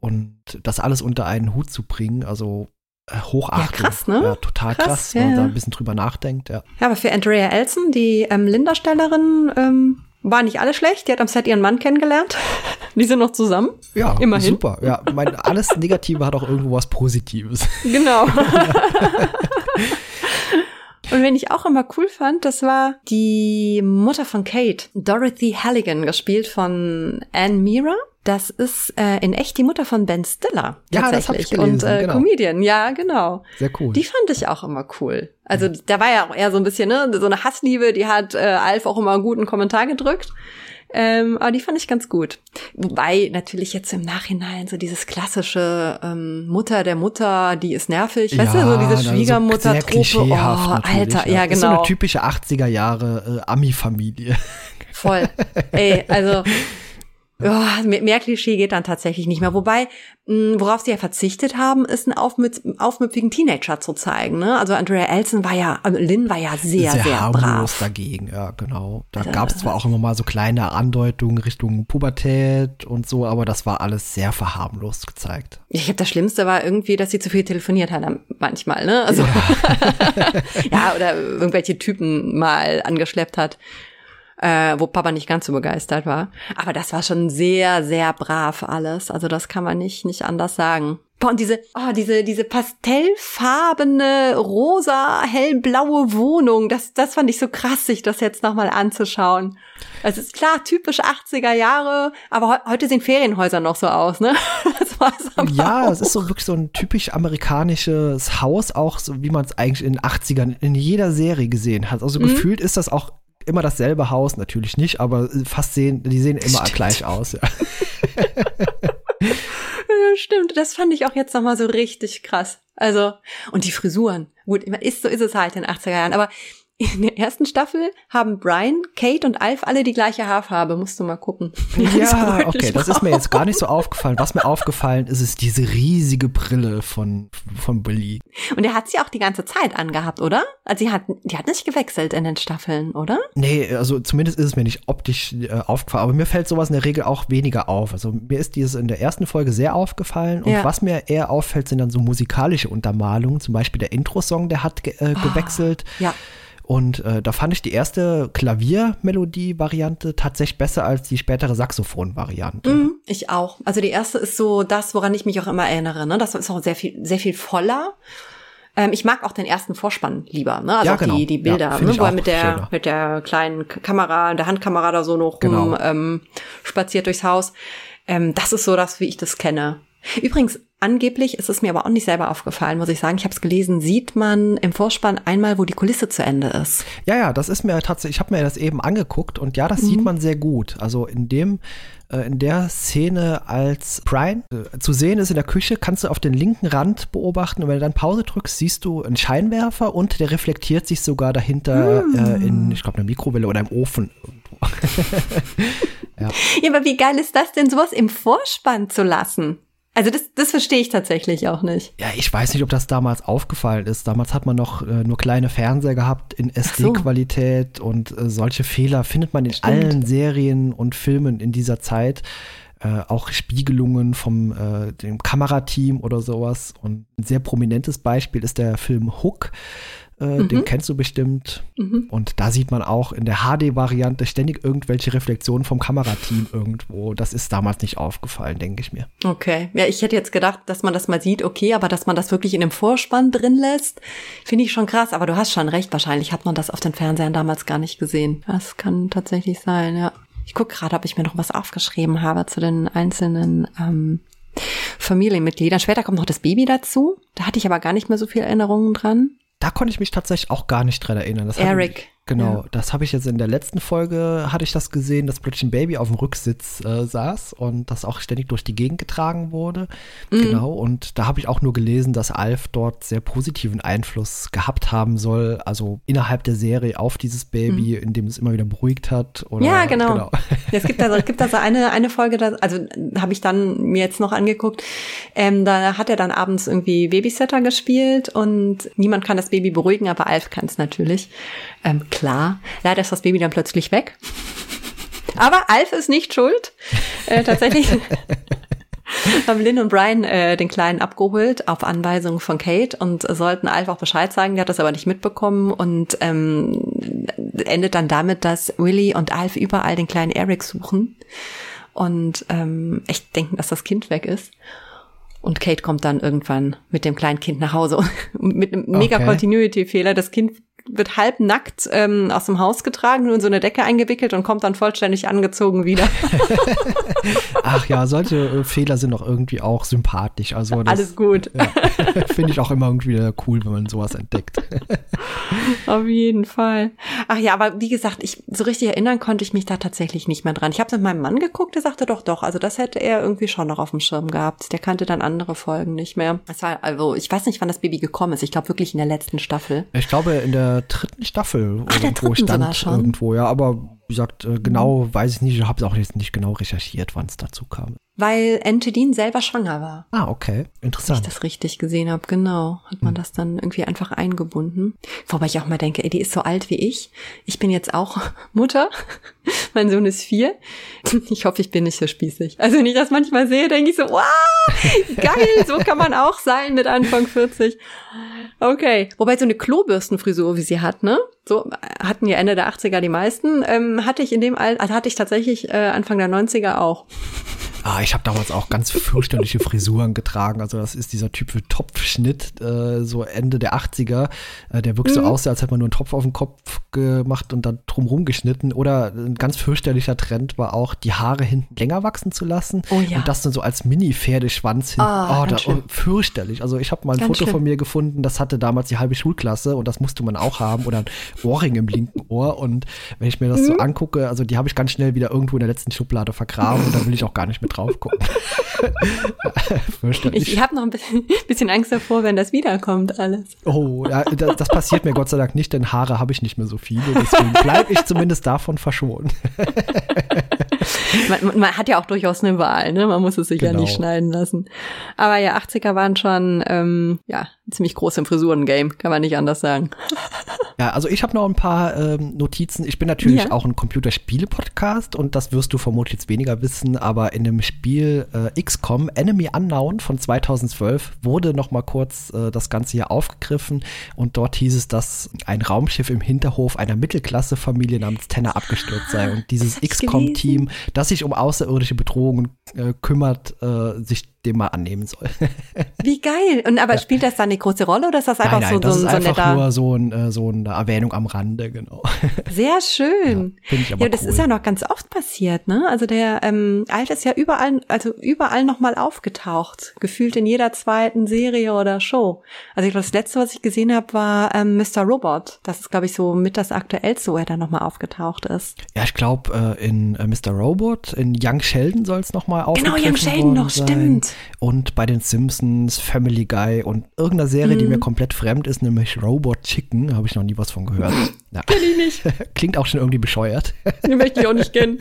und das alles unter einen Hut zu bringen, also äh, Hochachtung. Ja, krass, ne? Ja, total Krass, krass, ja, wenn man da ja. ein bisschen drüber nachdenkt, ja. Ja, aber für Andrea Elson, die ähm, Linda-Stellerin, ähm, war nicht alles schlecht. Die hat am Set ihren Mann kennengelernt. die sind noch zusammen. Ja, Immerhin. super. Ja, mein, alles Negative hat auch irgendwo was Positives. Genau. Und wenn ich auch immer cool fand, das war die Mutter von Kate, Dorothy Halligan, gespielt von Anne Mira. Das ist äh, in echt die Mutter von Ben Stiller Ja, das tatsächlich hab ich gelesen, und äh, genau. Comedian. Ja, genau. Sehr cool. Die fand ich auch immer cool. Also da war ja auch eher so ein bisschen ne, so eine Hassliebe. Die hat äh, Alf auch immer einen guten Kommentar gedrückt. Ähm, aber die fand ich ganz gut. Wobei natürlich jetzt im Nachhinein so dieses klassische ähm, Mutter der Mutter, die ist nervig, weißt du, so diese Schwiegermutter-Trope. klischeehaft oh, Alter, ja, Ist so genau. eine typische 80er Jahre äh, Ami-Familie. Voll. Ey, also ja, mehr, Klischee geht dann tatsächlich nicht mehr. Wobei, mh, worauf sie ja verzichtet haben, ist einen aufmüpfigen Teenager zu zeigen. Ne? Also Andrea Elson war ja, also Lynn war ja sehr, sehr, harmlos brav. dagegen, ja, genau. Da Also, gab es zwar auch immer mal so kleine Andeutungen Richtung Pubertät und so, aber das war alles sehr verharmlost gezeigt. Ich glaube, das Schlimmste war irgendwie, dass sie zu viel telefoniert hat manchmal, ne? Also ja, oder irgendwelche Typen mal angeschleppt hat, äh, wo Papa nicht ganz so begeistert war. Aber das war schon sehr, sehr brav alles. Also das kann man nicht nicht anders sagen. Boah, und diese, oh, diese, diese pastellfarbene, rosa, hellblaue Wohnung, das, das fand ich so krass, sich das jetzt nochmal anzuschauen. Es ist klar, typisch 80er Jahre, aber he heute sehen Ferienhäuser noch so aus, ne? Ja, auch. es ist so wirklich so ein typisch amerikanisches Haus, auch so wie man es eigentlich in den 80ern in jeder Serie gesehen hat. Mhm. Also gefühlt ist das auch immer dasselbe Haus, natürlich nicht, aber fast sehen, die sehen immer Stimmt. gleich aus, ja. Ja, stimmt, das fand ich auch jetzt nochmal so richtig krass. Also, und die Frisuren. Gut, immer ist, so ist es halt in den 80er Jahren. Aber in der ersten Staffel haben Brian, Kate und Alf alle die gleiche Haarfarbe. Musst du mal gucken. Ja, okay, das ist mir jetzt gar nicht so aufgefallen. Was mir aufgefallen ist, ist diese riesige Brille von, von Billy. Und er hat sie auch die ganze Zeit angehabt, oder? Also sie hat, die hat nicht gewechselt in den Staffeln, oder? Nee, also zumindest ist es mir nicht optisch äh, aufgefallen, aber mir fällt sowas in der Regel auch weniger auf. Also mir ist dieses in der ersten Folge sehr aufgefallen und Ja. was mir eher auffällt, sind dann so musikalische Untermalungen. Zum Beispiel der Intro-Song, der hat ge äh, gewechselt. Ja. Und äh, da fand ich die erste Klaviermelodie-Variante tatsächlich besser als die spätere Saxophon-Variante. Mhm, ich auch. Also die erste ist so das, woran ich mich auch immer erinnere. Ne? Das ist auch sehr viel, sehr viel voller. Ähm, ich mag auch den ersten Vorspann lieber, ne? Also Ja, genau. die, die Bilder, Ja, ne? wo er mit der, schöner. mit der kleinen Kamera, der Handkamera da so noch Genau. rum ähm, spaziert durchs Haus. Ähm, das ist so das, wie ich das kenne. Übrigens, angeblich ist es mir aber auch nicht selber aufgefallen, muss ich sagen. Ich habe es gelesen, sieht man im Vorspann einmal, wo die Kulisse zu Ende ist. Ja, ja, das ist mir tatsächlich, ich habe mir das eben angeguckt und ja, das mhm. sieht man sehr gut. Also in dem äh, in der Szene, als Brian äh, zu sehen ist in der Küche, kannst du auf den linken Rand beobachten und wenn du dann Pause drückst, siehst du einen Scheinwerfer und der reflektiert sich sogar dahinter mm. äh, in, ich glaube, einer Mikrowelle oder im Ofen ja. ja, aber wie geil ist das denn, sowas im Vorspann zu lassen? Also das, das verstehe ich tatsächlich auch nicht. Ja, ich weiß nicht, ob das damals aufgefallen ist. Damals hat man noch äh, nur kleine Fernseher gehabt in SD-Qualität so. und äh, solche Fehler findet man in Stimmt. allen Serien und Filmen in dieser Zeit. Äh, auch Spiegelungen vom äh, dem Kamerateam oder sowas. Und ein sehr prominentes Beispiel ist der Film Hook äh, mhm. Den kennst du bestimmt. Mhm. Und da sieht man auch in der HD-Variante ständig irgendwelche Reflexionen vom Kamerateam irgendwo. Das ist damals nicht aufgefallen, denke ich mir. Okay. Ja, ich hätte jetzt gedacht, dass man das mal sieht, okay, aber dass man das wirklich in dem Vorspann drin lässt, finde ich schon krass. Aber du hast schon recht, wahrscheinlich hat man das auf den Fernsehern damals gar nicht gesehen. Das kann tatsächlich sein, ja. Ich gucke gerade, ob ich mir noch was aufgeschrieben habe zu den einzelnen ähm, Familienmitgliedern. Später kommt noch das Baby dazu. Da hatte ich aber gar nicht mehr so viel Erinnerungen dran da konnte ich mich tatsächlich auch gar nicht dran erinnern. Das Eric. Genau, ja. das habe ich jetzt in der letzten Folge, hatte ich das gesehen, dass plötzlich ein Baby auf dem Rücksitz äh, saß und das auch ständig durch die Gegend getragen wurde. Mhm. Genau, und da habe ich auch nur gelesen, dass Alf dort sehr positiven Einfluss gehabt haben soll, also innerhalb der Serie auf dieses Baby, mhm. indem es immer wieder beruhigt hat. Oder, ja, genau. genau. es gibt also, es gibt also eine, eine Folge, da, also habe ich dann mir jetzt noch angeguckt, ähm, da hat er dann abends irgendwie Babysitter gespielt und niemand kann das Baby beruhigen, aber Alf kann es natürlich. Ähm, klar, leider ist das Baby dann plötzlich weg. Aber Alf ist nicht schuld. Äh, tatsächlich haben Lynn und Brian äh, den Kleinen abgeholt auf Anweisung von Kate und sollten Alf auch Bescheid sagen. Der hat das aber nicht mitbekommen und ähm, endet dann damit, dass Willy und Alf überall den kleinen Eric suchen und ähm, echt denken, dass das Kind weg ist. Und Kate kommt dann irgendwann mit dem kleinen Kind nach Hause mit einem mega okay. Continuity-Fehler. Das Kind wird halb nackt ähm, aus dem Haus getragen, nur in so eine Decke eingewickelt und kommt dann vollständig angezogen wieder. Ach ja, solche äh, Fehler sind doch irgendwie auch sympathisch. Also das, Alles gut. Ja, Finde ich auch immer irgendwie cool, wenn man sowas entdeckt. Auf jeden Fall. Ach ja, aber wie gesagt, ich so richtig erinnern konnte ich mich da tatsächlich nicht mehr dran. Ich habe mit meinem Mann geguckt, der sagte doch, doch, also das hätte er irgendwie schon noch auf dem Schirm gehabt. Der kannte dann andere Folgen nicht mehr. Es war also, ich weiß nicht, wann das Baby gekommen ist. Ich glaube wirklich in der letzten Staffel. Ich glaube in der dritten Staffel Ach, irgendwo stand schon. irgendwo, ja, aber wie gesagt, äh, genau weiß ich nicht, ich habe es auch jetzt nicht genau recherchiert, wann es dazu kam. Weil Antedin selber schwanger war. Ah, okay. Interessant. Wenn ich das richtig gesehen habe, genau. Hat man hm. das dann irgendwie einfach eingebunden. Wobei ich auch mal denke, ey, die ist so alt wie ich. Ich bin jetzt auch Mutter. mein Sohn ist vier. Ich hoffe, ich bin nicht so spießig. Also wenn ich das manchmal sehe, denke ich so, wow, geil, so kann man auch sein mit Anfang 40. Okay. Wobei so eine Klobürstenfrisur, wie sie hat, ne? So hatten ja Ende der 80er die meisten, ähm, hatte ich in dem Alter, also hatte ich tatsächlich äh, Anfang der 90er auch. Ah, ich habe damals auch ganz fürchterliche Frisuren getragen. Also das ist dieser Typ für Topfschnitt, äh, so Ende der 80er, äh, der wirklich mhm. so aussah, als hätte man nur einen Topf auf den Kopf gemacht und dann drumherum geschnitten. Oder ein ganz fürchterlicher Trend war auch, die Haare hinten länger wachsen zu lassen oh, ja. und das dann so als Mini-Pferdeschwanz hinten. Oh, oh, da, oh, fürchterlich. Also ich habe mal ein ganz Foto schlimm. von mir gefunden, das hatte damals die halbe Schulklasse und das musste man auch haben. Oder ein Ohrring im linken Ohr. Und wenn ich mir das mhm. so angucke, also die habe ich ganz schnell wieder irgendwo in der letzten Schublade vergraben und da will ich auch gar nicht mit drauf gucken. ich habe noch ein bisschen, bisschen, Angst davor, wenn das wiederkommt alles. Oh, ja, das, das, passiert mir Gott sei Dank nicht, denn Haare habe ich nicht mehr so viele. Deswegen bleibe ich zumindest davon verschont. man, man, hat ja auch durchaus eine Wahl, ne? Man muss es sich genau. ja nicht schneiden lassen. Aber ja, 80er waren schon ähm, ja ziemlich groß im Frisuren-Game, kann man nicht anders sagen. Ja, also ich habe noch ein paar ähm, Notizen. Ich bin natürlich ja. auch ein Computerspiele-Podcast und das wirst du vermutlich jetzt weniger wissen, aber in dem Spiel äh, XCOM Enemy Unknown von 2012 wurde noch mal kurz äh, das Ganze hier aufgegriffen und dort hieß es, dass ein Raumschiff im Hinterhof einer Mittelklasse-Familie namens Tenner abgestürzt sei und dieses XCOM-Team, das sich um außerirdische Bedrohungen äh, kümmert, äh, sich den mal annehmen soll. Wie geil. Und aber spielt das dann eine große Rolle oder ist das einfach nein, nein, so, das so, ist so ein einfach netter? nur so, ein, äh, so eine Erwähnung am Rande, genau. Sehr schön. Ja, ich aber ja, das cool. ist ja noch ganz oft passiert, ne? Also der ähm, Alf ist ja überall, also überall nochmal aufgetaucht. Gefühlt in jeder zweiten Serie oder Show. Also ich glaube, das letzte, was ich gesehen habe, war ähm, Mr. Robot. Das ist, glaube ich, so mit das aktuellste, wo er dann nochmal aufgetaucht ist. Ja, ich glaube, äh, in äh, Mr. Robot, in Young Sheldon soll es nochmal aufgegriffen Genau, Young Sheldon noch, sein. stimmt. Und bei den Simpsons, Family Guy und irgendeiner Serie, Mhm. die mir komplett fremd ist, nämlich Robot Chicken, habe ich noch nie was von gehört. Ja. Kenn ich nicht. Klingt auch schon irgendwie bescheuert. Den möchte ich auch nicht kennen.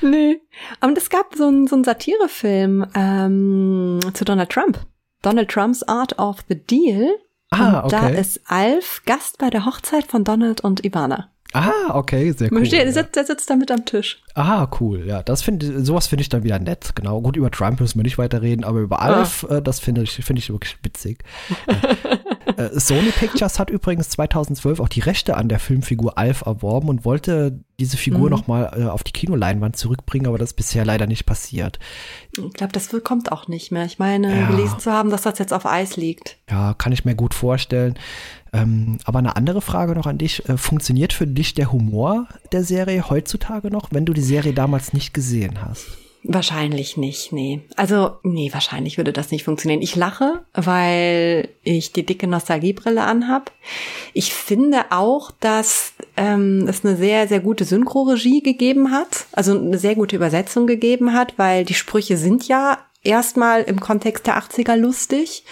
nee. Aber es gab so einen so einen Satirefilm ähm, zu Donald Trump. Donald Trumps Art of the Deal. Ah, und da okay. ist Alf Gast bei der Hochzeit von Donald und Ivana. Ah, okay, sehr cool. Der, ja. sitzt, der sitzt da mit am Tisch. Ah, cool. Ja, das finde sowas finde ich dann wieder nett. Genau. Gut, über Trump müssen wir nicht weiterreden, aber über Alf, äh, das finde ich, finde ich wirklich witzig. äh, Sony Pictures hat übrigens 2012 auch die Rechte an der Filmfigur Alf erworben und wollte diese Figur Mhm. noch mal äh, auf die Kinoleinwand zurückbringen, aber das ist bisher leider nicht passiert. Ich glaube, das kommt auch nicht mehr. Ich meine, Ja. gelesen zu haben, dass das jetzt auf Eis liegt. Ja, kann ich mir gut vorstellen. Ähm, aber eine andere Frage noch an dich. Äh, funktioniert für dich der Humor der Serie heutzutage noch, wenn du die Serie damals nicht gesehen hast? Wahrscheinlich nicht, nee. Also, nee, wahrscheinlich würde das nicht funktionieren. Ich lache, weil ich die dicke Nostalgiebrille anhab. Ich finde auch, dass ähm, es eine sehr, sehr gute Synchroregie gegeben hat, also eine sehr gute Übersetzung gegeben hat, weil die Sprüche sind ja erstmal im Kontext der 80er lustig.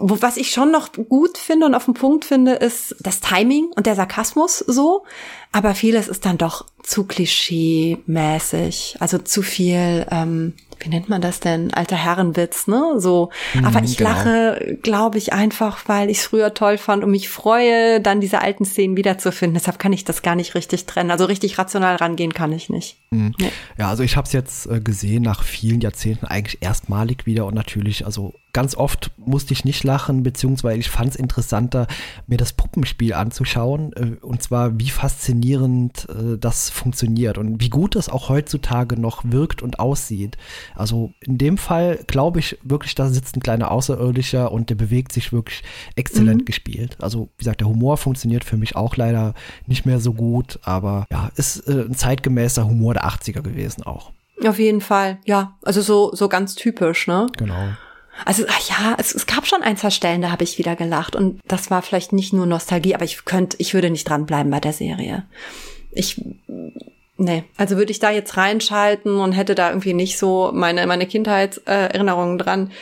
Wo, was ich schon noch gut finde und auf den Punkt finde, ist das Timing und der Sarkasmus so. Aber vieles ist dann doch zu klischee-mäßig. Also zu viel, ähm, wie nennt man das denn? Alter Herrenwitz, ne? So. Aber ich genau. lache, glaube ich, einfach, weil ich es früher toll fand und mich freue, dann diese alten Szenen wiederzufinden. Deshalb kann ich das gar nicht richtig trennen. Also richtig rational rangehen kann ich nicht. Nee. Ja, also ich habe es jetzt äh, gesehen nach vielen Jahrzehnten eigentlich erstmalig wieder und natürlich, also ganz oft musste ich nicht lachen, beziehungsweise ich fand es interessanter, mir das Puppenspiel anzuschauen äh, und zwar wie faszinierend äh, das funktioniert und wie gut das auch heutzutage noch wirkt und aussieht. Also in dem Fall glaube ich wirklich, da sitzt ein kleiner Außerirdischer und der bewegt sich wirklich exzellent gespielt. Also wie gesagt, der Humor funktioniert für mich auch leider nicht mehr so gut, aber ja, ist äh, ein zeitgemäßer Humor der 80er gewesen auch. Auf jeden Fall, ja. Also so, so ganz typisch, ne? Genau. Also ach ja, es, es gab schon ein, zwei Stellen, da habe ich wieder gelacht. Und das war vielleicht nicht nur Nostalgie, aber ich könnte, ich würde nicht dranbleiben bei der Serie. Ich, nee, also würde ich da jetzt reinschalten und hätte da irgendwie nicht so meine, meine Kindheitserinnerungen dran,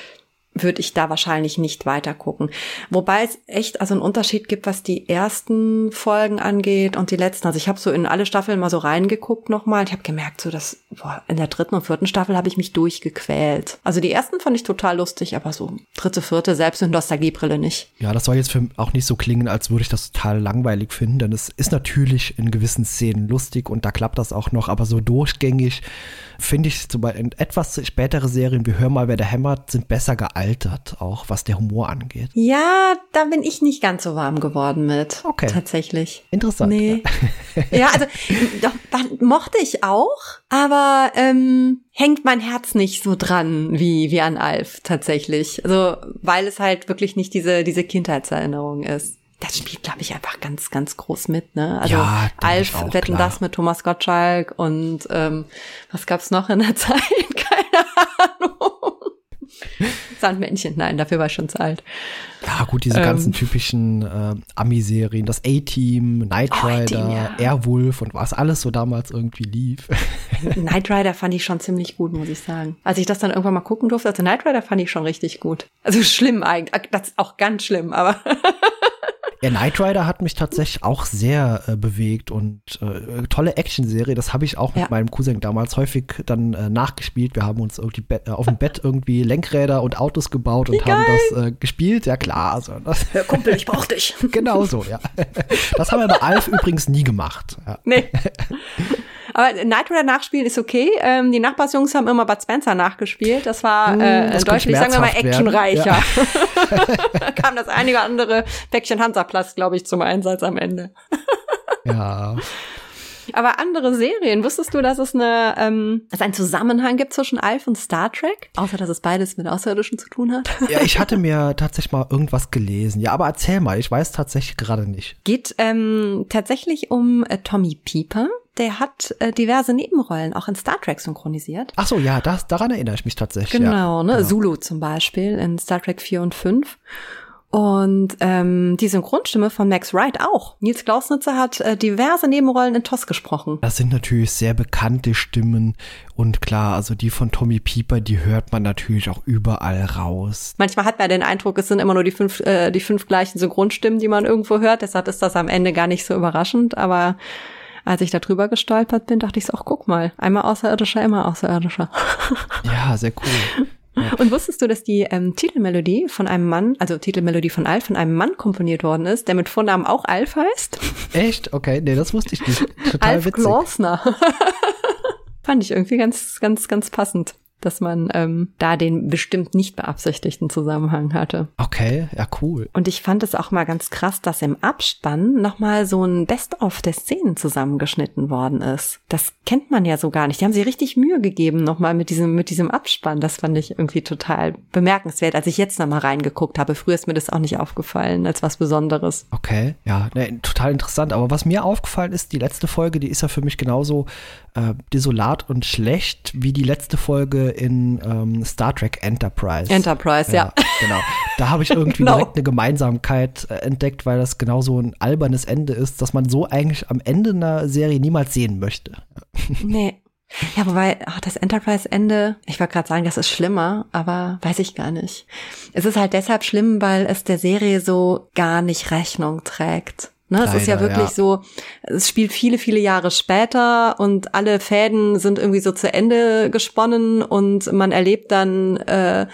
würde ich da wahrscheinlich nicht weiter gucken. Wobei es echt also einen Unterschied gibt, was die ersten Folgen angeht und die letzten. Also ich habe so in alle Staffeln mal so reingeguckt nochmal. Ich habe gemerkt, so dass boah, in der dritten und vierten Staffel habe ich mich durchgequält. Also die ersten fand ich total lustig, aber so dritte, vierte, selbst mit Nostalgiebrille nicht. Ja, das soll jetzt für auch nicht so klingen, als würde ich das total langweilig finden, denn es ist natürlich in gewissen Szenen lustig und da klappt das auch noch, aber so durchgängig finde ich zum Beispiel etwas spätere Serien wie Hör mal, wer da hämmert, sind besser gealtert, auch was der Humor angeht. Ja, da bin ich nicht ganz so warm geworden mit. Okay. Tatsächlich. Interessant. Nee. ja, also doch, mochte ich auch, aber ähm, hängt mein Herz nicht so dran wie, wie an Alf tatsächlich. Also, weil es halt wirklich nicht diese, diese Kindheitserinnerung ist. Das spielt, glaube ich, einfach ganz, ganz groß mit, ne? Also Ja, Alf auch, wetten klar. das mit Thomas Gottschalk und ähm, was gab's noch in der Zeit? Sandmännchen, nein, dafür war ich schon zu alt. Ja, gut, diese Ähm. ganzen typischen äh, Ami-Serien, das A-Team, Knight Oh, Rider, A-Team, ja. Airwolf und was alles so damals irgendwie lief. Knight Rider fand ich schon ziemlich gut, muss ich sagen. Als ich das dann irgendwann mal gucken durfte, also Knight Rider fand ich schon richtig gut. Also schlimm eigentlich, das ist auch ganz schlimm, aber Ja, Knight Rider hat mich tatsächlich auch sehr äh, bewegt und äh, tolle Actionserie. Das habe ich auch mit Ja. meinem Cousin damals häufig dann äh, nachgespielt. Wir haben uns irgendwie äh, auf dem Bett irgendwie Lenkräder und Autos gebaut und haben das äh, gespielt. Ja klar, also das, Kumpel, ich brauch dich. genau so, ja. Das haben wir bei Alf übrigens nie gemacht. Ja. Nee. Aber Rider nachspielen ist okay. Ähm, die Nachbarsjungs haben immer Bud Spencer nachgespielt. Das war Mm, äh, das deutlich, sagen wir mal, actionreicher. da kam das einige andere Päckchen Hansaplast, glaube ich, zum Einsatz am Ende. ja. Aber andere Serien, wusstest du, dass es eine, ähm, dass einen Zusammenhang gibt zwischen Alf und Star Trek? Außer, dass es beides mit Außerirdischen zu tun hat? Ja, ich hatte mir tatsächlich mal irgendwas gelesen. Ja, aber erzähl mal, ich weiß tatsächlich gerade nicht. Geht ähm, tatsächlich um äh, Tommy Pieper. Der hat äh, diverse Nebenrollen auch in Star Trek synchronisiert. Ach so, ja, das, daran erinnere ich mich tatsächlich. Genau, ja. ne? Genau. Zulu zum Beispiel in Star Trek 4 und 5. Und ähm, die Synchronstimme von Max Wright auch. Nils Klausnitzer hat äh, diverse Nebenrollen in TOS gesprochen. Das sind natürlich sehr bekannte Stimmen und klar, also die von Tommy Pieper, die hört man natürlich auch überall raus. Manchmal hat man den Eindruck, es sind immer nur die fünf, äh, die fünf gleichen Synchronstimmen, die man irgendwo hört. Deshalb ist das am Ende gar nicht so überraschend. Aber als ich da drüber gestolpert bin, dachte ich so, ach guck mal, einmal Außerirdischer, immer Außerirdischer. Ja, sehr cool. Und wusstest du, dass die ähm, Titelmelodie von einem Mann, also Titelmelodie von Alf, von einem Mann komponiert worden ist, der mit Vornamen auch Alf heißt? Echt? Okay, nee, das wusste ich nicht. Total Alf witzig. Klausner. Fand ich irgendwie ganz, ganz, ganz passend, dass man ähm, da den bestimmt nicht beabsichtigten Zusammenhang hatte. Okay, ja, cool. Und ich fand es auch mal ganz krass, dass im Abspann nochmal so ein Best-of der Szenen zusammengeschnitten worden ist. Das kennt man ja so gar nicht. Die haben sich richtig Mühe gegeben nochmal mit diesem, mit diesem Abspann. Das fand ich irgendwie total bemerkenswert, als ich jetzt nochmal reingeguckt habe. Früher ist mir das auch nicht aufgefallen als was Besonderes. Okay, ja, nee, total interessant. Aber was mir aufgefallen ist, die letzte Folge, die ist ja für mich genauso äh, desolat und schlecht wie die letzte Folge in ähm, Star Trek Enterprise. Enterprise, ja. Genau. Da habe ich irgendwie Genau. direkt eine Gemeinsamkeit äh, entdeckt, weil das genauso ein albernes Ende ist, dass man so eigentlich am Ende einer Serie niemals sehen möchte. Nee. Ja, wobei, ach, das Enterprise-Ende, ich wollte gerade sagen, das ist schlimmer, aber weiß ich gar nicht. Es ist halt deshalb schlimm, weil es der Serie so gar nicht Rechnung trägt. Ne, es ist ja Leider, wirklich ja. so, es spielt viele, viele Jahre später und alle Fäden sind irgendwie so zu Ende gesponnen und man erlebt dann, äh,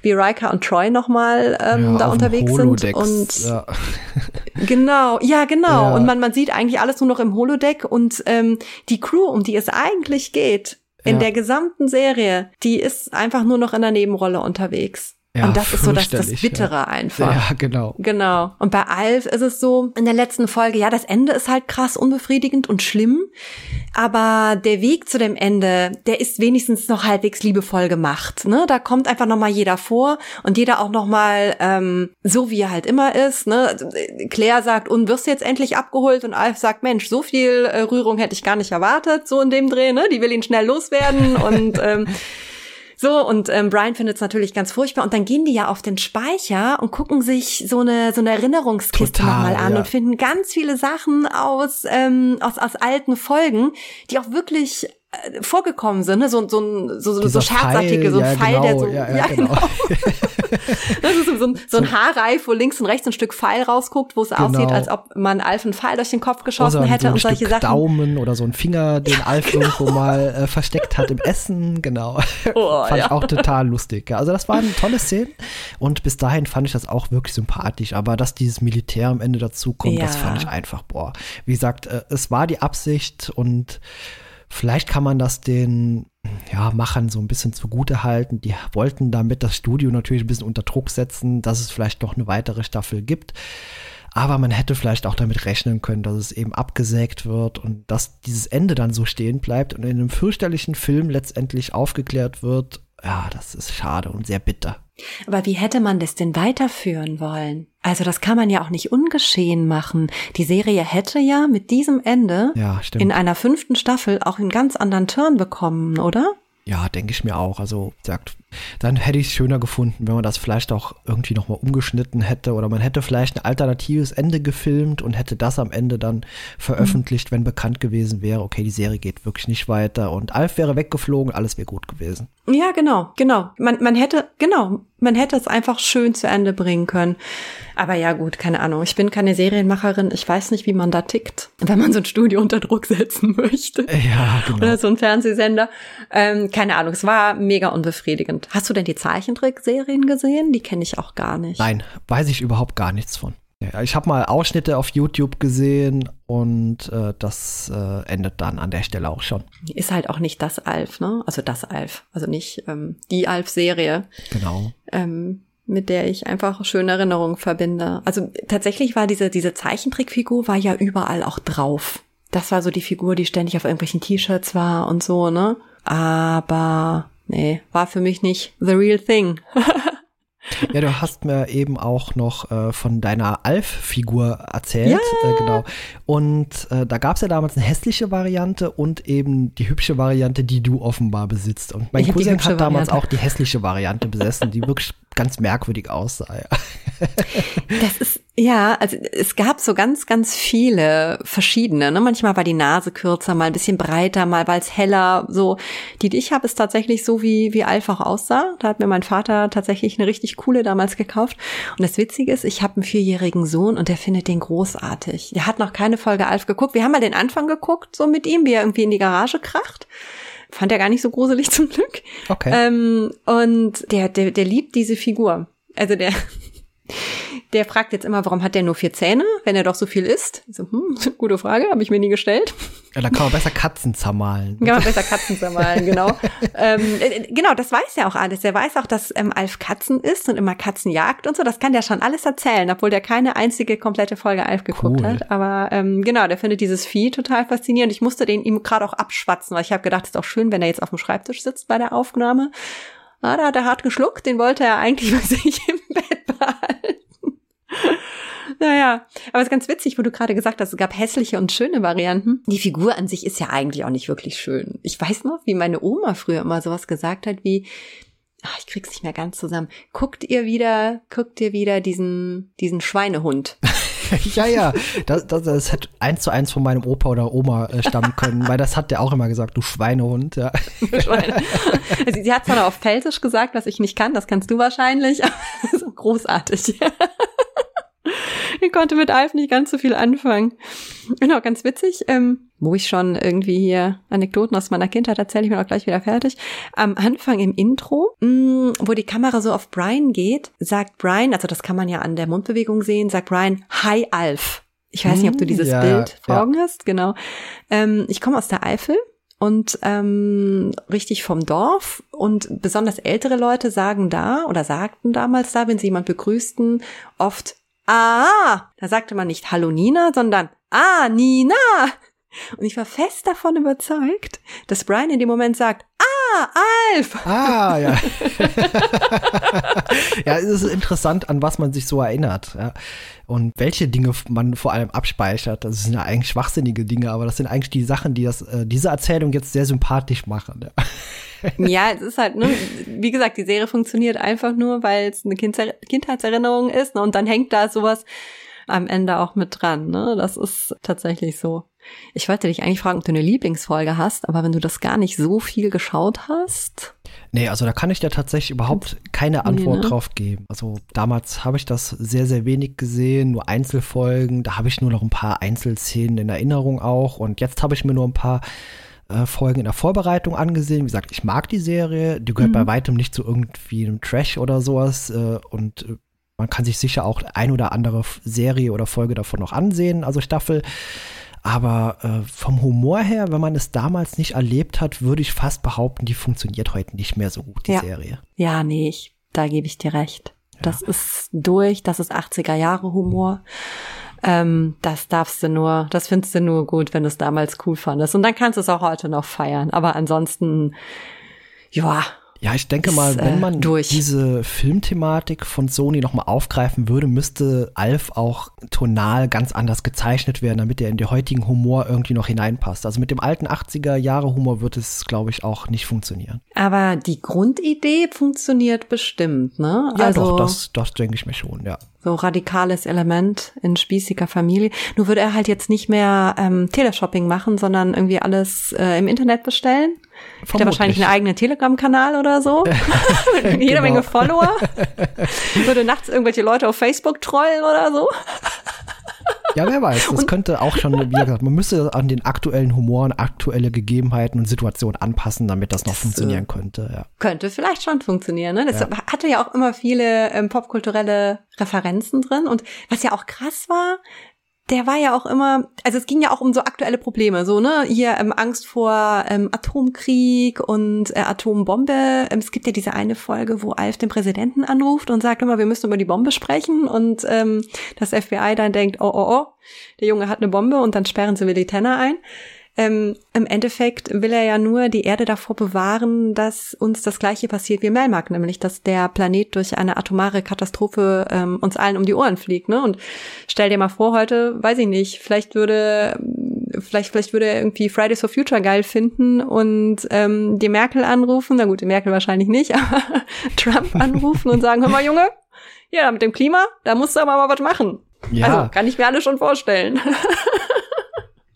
wie Riker und Troy nochmal ähm, Ja, da auf dem unterwegs sind. Und ja. Genau, ja, genau. Ja. Und man, man sieht eigentlich alles nur noch im Holodeck und ähm, die Crew, um die es eigentlich geht, in der gesamten Serie, die ist einfach nur noch in der Nebenrolle unterwegs. Ja, und das ist so das, das Bittere ja. einfach. Ja, genau. Genau. Und bei Alf ist es so, in der letzten Folge, ja, das Ende ist halt krass unbefriedigend und schlimm, aber der Weg zu dem Ende, der ist wenigstens noch halbwegs liebevoll gemacht. Ne? Da kommt einfach nochmal jeder vor und jeder auch nochmal ähm, so, wie er halt immer ist. Ne? Claire sagt, und wirst du jetzt endlich abgeholt? Und Alf sagt, Mensch, so viel äh, Rührung hätte ich gar nicht erwartet, so in dem Dreh. Ne? Die will ihn schnell loswerden und ähm, so, und ähm, Brian findet es natürlich ganz furchtbar. Und dann gehen die ja auf den Speicher und gucken sich so eine, so eine Erinnerungskiste nochmal an ja. und finden ganz viele Sachen aus, ähm, aus, aus alten Folgen, die auch wirklich vorgekommen sind. Ne? So, so, ein, so, so, so Scherzartikel, so ein ja, Pfeil, genau, der so. ja, ja, genau. Das ist so, ein, so ein Haarreif, wo links und rechts ein Stück Pfeil rausguckt, wo es Genau. aussieht, als ob man Alf einen Pfeil durch den Kopf geschossen Oder hätte so ein und solche Stück Sachen. Daumen oder so ein Finger, den Alf irgendwo mal äh, versteckt hat im Essen, genau. Oh, fand ich ja. auch total lustig. Ja, also das waren tolle Szenen und bis dahin fand ich das auch wirklich sympathisch. Aber dass dieses Militär am Ende dazu kommt, das Ja. fand ich einfach, boah. Wie gesagt, äh, es war die Absicht und vielleicht kann man das den ja, Machern so ein bisschen zugute halten. Die wollten damit das Studio natürlich ein bisschen unter Druck setzen, dass es vielleicht noch eine weitere Staffel gibt. Aber man hätte vielleicht auch damit rechnen können, dass es eben abgesägt wird und dass dieses Ende dann so stehen bleibt und in einem fürchterlichen Film letztendlich aufgeklärt wird. Ja, das ist schade und sehr bitter. Aber wie hätte man das denn weiterführen wollen? Also das kann man ja auch nicht ungeschehen machen. Die Serie hätte ja mit diesem Ende Ja, in einer fünften Staffel auch einen ganz anderen Turn bekommen, oder? Ja, denke ich mir auch. Also, gesagt, dann hätte ich es schöner gefunden, wenn man das vielleicht auch irgendwie nochmal umgeschnitten hätte oder man hätte vielleicht ein alternatives Ende gefilmt und hätte das am Ende dann veröffentlicht, wenn bekannt gewesen wäre, okay, die Serie geht wirklich nicht weiter und Alf wäre weggeflogen, alles wäre gut gewesen. Ja, genau, genau. Man, man hätte, genau, man hätte es einfach schön zu Ende bringen können. Aber ja, gut, keine Ahnung. Ich bin keine Serienmacherin. Ich weiß nicht, wie man da tickt, wenn man so ein Studio unter Druck setzen möchte. Ja, genau. Oder so ein Fernsehsender. Ähm, keine Ahnung, es war mega unbefriedigend. Hast du denn die Zeichentrickserien gesehen? Die kenne ich auch gar nicht. Nein, weiß ich überhaupt gar nichts von. Ja, ich habe mal Ausschnitte auf YouTube gesehen und äh, das äh, endet dann an der Stelle auch schon. Ist halt auch nicht das Alf, ne? Also das Alf. Also nicht ähm, die Alf-Serie, Genau. ähm, mit der ich einfach schöne Erinnerungen verbinde. Also tatsächlich war diese, diese Zeichentrickfigur war ja überall auch drauf. Das war so die Figur, die ständig auf irgendwelchen T-Shirts war und so, ne? Aber nee, war für mich nicht the real thing. Ja, du hast mir eben auch noch äh, von deiner Alf-Figur erzählt. Ja. Äh, genau. Und äh, da gab es ja damals eine hässliche Variante und eben die hübsche Variante, die du offenbar besitzt. Und mein Cousin hat damals Variante. auch die hässliche Variante besessen, die wirklich ganz merkwürdig aussah. Ja. Das ist, ja, also es gab so ganz, ganz viele verschiedene. Ne? Manchmal war die Nase kürzer, mal ein bisschen breiter, mal war es heller. So, die, die ich habe, ist tatsächlich so, wie, wie Alf auch aussah. Da hat mir mein Vater tatsächlich eine richtig coole damals gekauft. Und das Witzige ist, ich habe einen vierjährigen Sohn und der findet den großartig. Der hat noch keine Folge Alf geguckt. Wir haben mal den Anfang geguckt, so mit ihm, wie er irgendwie in die Garage kracht. Fand er gar nicht so gruselig zum Glück. Okay. Ähm, und der, der, der liebt diese Figur. Also der, der fragt jetzt immer, warum hat der nur vier Zähne, wenn er doch so viel isst? So, hm, gute Frage, habe ich mir nie gestellt. Ja, da kann man besser Katzen zermahlen. Kann man besser Katzen zermahlen, genau. ähm, äh, genau, das weiß er auch alles. Er weiß auch, dass ähm, Alf Katzen isst und immer Katzen jagt und so. Das kann der schon alles erzählen, obwohl der keine einzige komplette Folge Alf geguckt cool. hat. Aber ähm, genau, der findet dieses Vieh total faszinierend. Ich musste den ihm gerade auch abschwatzen, weil ich habe gedacht, es ist auch schön, wenn er jetzt auf dem Schreibtisch sitzt bei der Aufnahme. Ah, da hat er hart geschluckt, den wollte er eigentlich bei sich im Bett behalten. Naja, aber es ist ganz witzig, wo du gerade gesagt hast, es gab hässliche und schöne Varianten. Die Figur an sich ist ja eigentlich auch nicht wirklich schön. Ich weiß noch, wie meine Oma früher immer sowas gesagt hat, wie, ach, ich krieg's nicht mehr ganz zusammen. Guckt ihr wieder, guckt ihr wieder diesen, diesen Schweinehund. ja, ja, das, das, das hätte eins zu eins von meinem Opa oder Oma äh, stammen können, weil das hat der auch immer gesagt, du Schweinehund, ja. Schweine. Also, sie hat zwar noch auf Pfälzisch gesagt, was ich nicht kann, das kannst du wahrscheinlich, aber großartig. ich konnte mit Alf nicht ganz so viel anfangen. Genau, ganz witzig. Ähm, wo ich schon irgendwie hier Anekdoten aus meiner Kindheit erzähle, ich mir auch gleich wieder fertig. Am Anfang im Intro, mh, mm, wo die Kamera so auf Brian geht, sagt Brian, also das kann man ja an der Mundbewegung sehen, sagt Brian, Hi Alf. Ich weiß nicht, ob du dieses ja, Bild vor Augen ja. hast, genau. Ähm, ich komme aus der Eifel und ähm, richtig vom Dorf und besonders ältere Leute sagen da oder sagten damals da, wenn sie jemand begrüßten, oft Ah, da sagte man nicht Hallo Nina, sondern Ah, Nina. Und ich war fest davon überzeugt, dass Brian in dem Moment sagt, Ah, Alf! Ah, ja. ja, es ist interessant, an was man sich so erinnert. Ja. Und welche Dinge man vor allem abspeichert. Das sind ja eigentlich schwachsinnige Dinge, aber das sind eigentlich die Sachen, die das, äh, diese Erzählung jetzt sehr sympathisch machen. Ja. Ja, es ist halt, ne, wie gesagt, die Serie funktioniert einfach nur, weil es eine Kindheitserinnerung ist, ne, und dann hängt da sowas am Ende auch mit dran, ne? Das ist tatsächlich so. Ich wollte dich eigentlich fragen, ob du eine Lieblingsfolge hast, aber wenn du das gar nicht so viel geschaut hast. Nee, also da kann ich dir tatsächlich überhaupt keine Antwort nee, ne? drauf geben. Also damals habe ich das sehr, sehr wenig gesehen, nur Einzelfolgen. Da habe ich nur noch ein paar Einzelszenen in Erinnerung auch. Und jetzt habe ich mir nur ein paar äh, Folgen in der Vorbereitung angesehen. Wie gesagt, ich mag die Serie. Die gehört mhm. bei weitem nicht zu irgendwie einem Trash oder sowas. Äh, und äh, man kann sich sicher auch ein oder andere Serie oder Folge davon noch ansehen, also Staffel. Aber äh, vom Humor her, wenn man es damals nicht erlebt hat, würde ich fast behaupten, die funktioniert heute nicht mehr so gut, die ja. Serie. Ja, nee, ich, da gebe ich dir recht. Ja. Das ist durch, das ist 80er Jahre Humor. Ähm, das darfst du nur, das findest du nur gut, wenn du es damals cool fandest. Und dann kannst du es auch heute noch feiern. Aber ansonsten, ja, ja, ich denke mal, wenn äh, man durch. diese Filmthematik von Sony nochmal aufgreifen würde, müsste Alf auch tonal ganz anders gezeichnet werden, damit er in den heutigen Humor irgendwie noch hineinpasst. Also mit dem alten 80er Jahre Humor wird es, glaube ich, auch nicht funktionieren. Aber die Grundidee funktioniert bestimmt, ne? Ja, also, doch, das, das denke ich mir schon, ja so radikales Element in spießiger Familie. Nur würde er halt jetzt nicht mehr ähm, Teleshopping machen, sondern irgendwie alles äh, im Internet bestellen. Vermutlich. Hat er wahrscheinlich einen eigenen Telegram-Kanal oder so. Jede genau. Menge Follower. würde nachts irgendwelche Leute auf Facebook trollen oder so. Ja, wer weiß. Das und könnte auch schon, wie gesagt, man müsste an den aktuellen Humor und aktuelle Gegebenheiten und Situationen anpassen, damit das noch das, funktionieren könnte. Ja. Könnte vielleicht schon funktionieren. Ne? Das ja. hatte ja auch immer viele ähm, popkulturelle Referenzen drin. Und was ja auch krass war, der war ja auch immer, also es ging ja auch um so aktuelle Probleme, so, ne, hier ähm, Angst vor ähm, Atomkrieg und äh, Atombombe. Ähm, es gibt ja diese eine Folge, wo Alf den Präsidenten anruft und sagt immer, wir müssen über die Bombe sprechen und ähm, das FBI dann denkt, oh, oh, oh, der Junge hat eine Bombe und dann sperren sie Willy Tanner ein. Ähm, Im Endeffekt will er ja nur die Erde davor bewahren, dass uns das Gleiche passiert wie Melmark, nämlich dass der Planet durch eine atomare Katastrophe ähm, uns allen um die Ohren fliegt. Ne? Und stell dir mal vor, heute, weiß ich nicht, vielleicht würde vielleicht, vielleicht würde er irgendwie Fridays for Future geil finden und ähm, die Merkel anrufen, na gut, die Merkel wahrscheinlich nicht, aber Trump anrufen und sagen, hör mal, Junge, ja, mit dem Klima, da musst du aber mal was machen. Ja. Also kann ich mir alle schon vorstellen.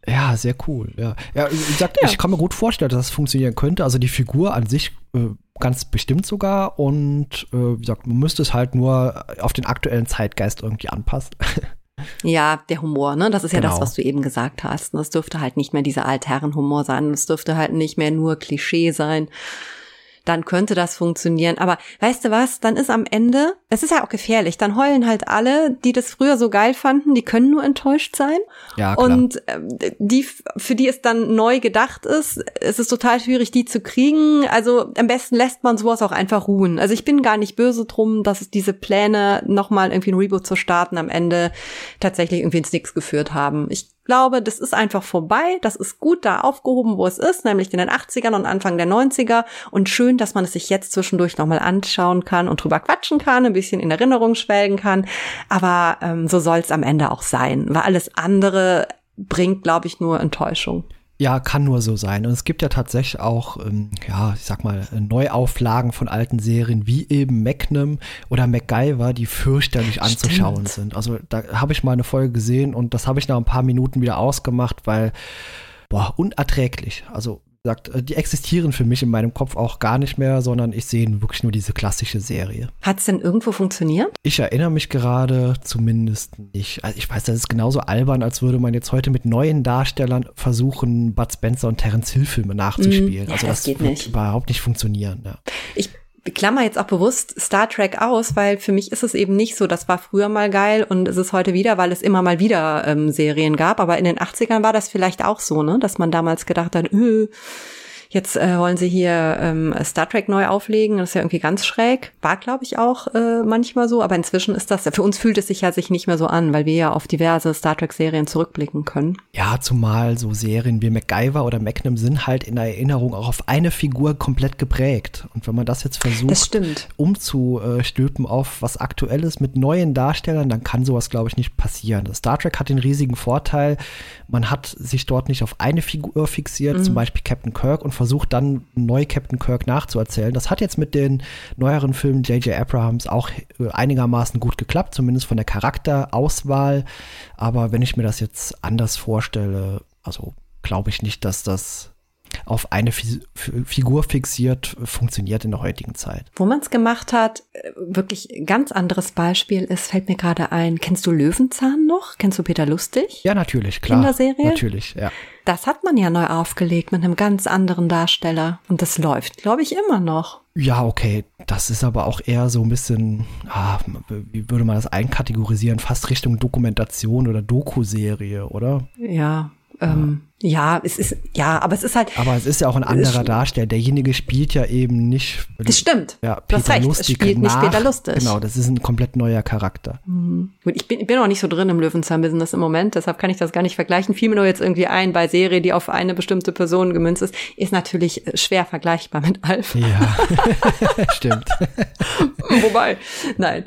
Ja, sehr cool. Ja, ja wie gesagt, ja. ich kann mir gut vorstellen, dass das funktionieren könnte. Also die Figur an sich äh, ganz bestimmt sogar. Und äh, wie gesagt, man müsste es halt nur auf den aktuellen Zeitgeist irgendwie anpassen. Ja, der Humor, ne? Das ist ja genau. das, was du eben gesagt hast. Das dürfte halt nicht mehr dieser Altherrenhumor sein. Das dürfte halt nicht mehr nur Klischee sein dann könnte das funktionieren. Aber weißt du was, dann ist am Ende, es ist ja auch gefährlich, dann heulen halt alle, die das früher so geil fanden, die können nur enttäuscht sein. Ja, klar. Und äh, die, für die es dann neu gedacht ist, es ist total schwierig, die zu kriegen. Also am besten lässt man sowas auch einfach ruhen. Also ich bin gar nicht böse drum, dass es diese Pläne, nochmal irgendwie ein Reboot zu starten, am Ende tatsächlich irgendwie ins Nix geführt haben. Ich glaube, das ist einfach vorbei. Das ist gut da aufgehoben, wo es ist, nämlich in den 80ern und Anfang der 90er. Und schön, dass man es sich jetzt zwischendurch nochmal anschauen kann und drüber quatschen kann, ein bisschen in Erinnerung schwelgen kann. Aber ähm, so soll es am Ende auch sein, weil alles andere bringt, glaube ich, nur Enttäuschung. Ja, kann nur so sein. Und es gibt ja tatsächlich auch, ähm, ja, ich sag mal, Neuauflagen von alten Serien wie eben Magnum oder MacGyver, die fürchterlich anzuschauen Stimmt. sind. Also da habe ich mal eine Folge gesehen und das habe ich nach ein paar Minuten wieder ausgemacht, weil, boah, unerträglich. Also sagt, äh, die existieren für mich in meinem Kopf auch gar nicht mehr, sondern ich sehe wirklich nur diese klassische Serie. Hat es denn irgendwo funktioniert? Ich erinnere mich gerade zumindest nicht. Also ich weiß, das ist genauso albern, als würde man jetzt heute mit neuen Darstellern versuchen, Bud Spencer und Terence Hill Filme nachzuspielen. Mm, ja, also das, das wird nicht. überhaupt nicht funktionieren. Ja. Ich klammer jetzt auch bewusst Star Trek aus, weil für mich ist es eben nicht so, das war früher mal geil und es ist heute wieder, weil es immer mal wieder ähm, Serien gab. Aber in den 80ern war das vielleicht auch so, ne, dass man damals gedacht hat, öh, Jetzt äh, wollen sie hier ähm, Star Trek neu auflegen. Das ist ja irgendwie ganz schräg. War, glaube ich, auch äh, manchmal so. Aber inzwischen ist das, für uns fühlt es sich ja sich nicht mehr so an, weil wir ja auf diverse Star Trek-Serien zurückblicken können. Ja, zumal so Serien wie MacGyver oder Magnum sind halt in der Erinnerung auch auf eine Figur komplett geprägt. Und wenn man das jetzt versucht, das umzustülpen auf was Aktuelles mit neuen Darstellern, dann kann sowas, glaube ich, nicht passieren. Star Trek hat den riesigen Vorteil, man hat sich dort nicht auf eine Figur fixiert, mhm. zum Beispiel Captain Kirk, und versucht dann neu Captain Kirk nachzuerzählen. Das hat jetzt mit den neueren Filmen J.J. Abrahams auch äh, einigermaßen gut geklappt, zumindest von der Charakterauswahl. Aber wenn ich mir das jetzt anders vorstelle, also glaube ich nicht, dass das auf eine Fi Figur fixiert funktioniert in der heutigen Zeit. Wo man es gemacht hat, äh, wirklich ganz anderes Beispiel ist, fällt mir gerade ein, kennst du Löwenzahn noch? Kennst du Peter Lustig? Ja, natürlich, klar. Kinderserie? Natürlich, ja. Das hat man ja neu aufgelegt mit einem ganz anderen Darsteller. Und das läuft, glaube ich, immer noch. Ja, okay. Das ist aber auch eher so ein bisschen, ah, wie würde man das einkategorisieren? Fast Richtung Dokumentation oder Doku-Serie, oder? Ja, ähm, ja, es ist, ja, aber es ist halt. Aber es ist ja auch ein anderer Darsteller. Derjenige spielt ja eben nicht. Das stimmt. Ja, Peter du hast recht, Lustig es spielt nach, nicht Peter Lustig. Genau, das ist ein komplett neuer Charakter. Mhm. Gut, ich bin, ich bin auch nicht so drin im Löwenzahn-Business im Moment, deshalb kann ich das gar nicht vergleichen. Fiel mir nur jetzt irgendwie ein, bei Serie, die auf eine bestimmte Person gemünzt ist, ist natürlich schwer vergleichbar mit Alf. Ja, stimmt. Wobei, nein.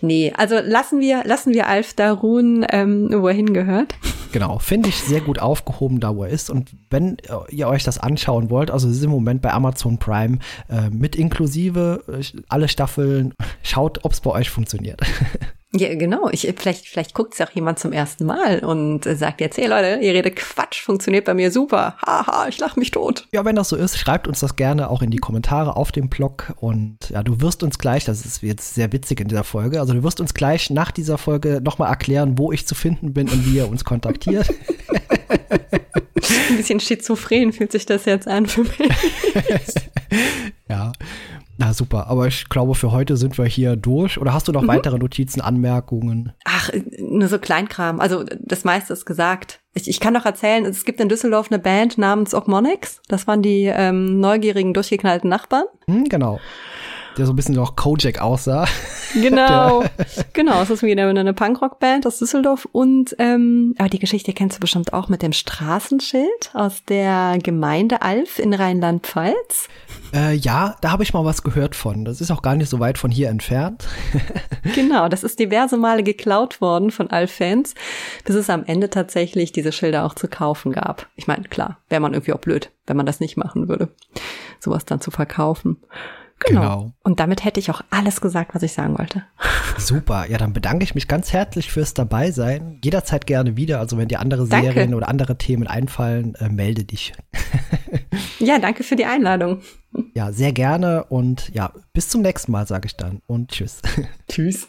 Nee, also lassen wir, lassen wir Alf da ruhen, ähm, wo er hingehört. Genau, finde ich sehr gut aufgehoben, da wo er ist. Und wenn ihr euch das anschauen wollt, also es ist im Moment bei Amazon Prime äh, mit inklusive äh, alle Staffeln, schaut, ob es bei euch funktioniert. Ja, genau. Ich, vielleicht, vielleicht guckt es auch jemand zum ersten Mal und sagt jetzt, hey Leute, ihr redet Quatsch, funktioniert bei mir super. Haha, ich lach mich tot. Ja, wenn das so ist, schreibt uns das gerne auch in die Kommentare auf dem Blog. Und ja, du wirst uns gleich, das ist jetzt sehr witzig in dieser Folge, also du wirst uns gleich nach dieser Folge nochmal erklären, wo ich zu finden bin und wie ihr uns kontaktiert. Ein bisschen schizophren fühlt sich das jetzt an für mich. ja. Na super, aber ich glaube, für heute sind wir hier durch. Oder hast du noch mhm. weitere Notizen, Anmerkungen? Ach, nur so Kleinkram. Also das meiste ist gesagt. Ich, ich kann doch erzählen, es gibt in Düsseldorf eine Band namens Ogmonics. Das waren die ähm, neugierigen, durchgeknallten Nachbarn. Hm, genau der so ein bisschen auch Kojak aussah. Genau, genau. Es ist wieder eine Punkrock-Band aus Düsseldorf. Und ähm, aber die Geschichte kennst du bestimmt auch mit dem Straßenschild aus der Gemeinde Alf in Rheinland-Pfalz. Äh, ja, da habe ich mal was gehört von. Das ist auch gar nicht so weit von hier entfernt. genau, das ist diverse Male geklaut worden von Alf-Fans, bis es am Ende tatsächlich diese Schilder auch zu kaufen gab. Ich meine, klar, wäre man irgendwie auch blöd, wenn man das nicht machen würde, sowas dann zu verkaufen. Genau. genau. Und damit hätte ich auch alles gesagt, was ich sagen wollte. Super. Ja, dann bedanke ich mich ganz herzlich fürs Dabeisein. Jederzeit gerne wieder. Also wenn dir andere danke. Serien oder andere Themen einfallen, äh, melde dich. ja, danke für die Einladung. Ja, sehr gerne und ja, bis zum nächsten Mal, sage ich dann. Und tschüss. tschüss.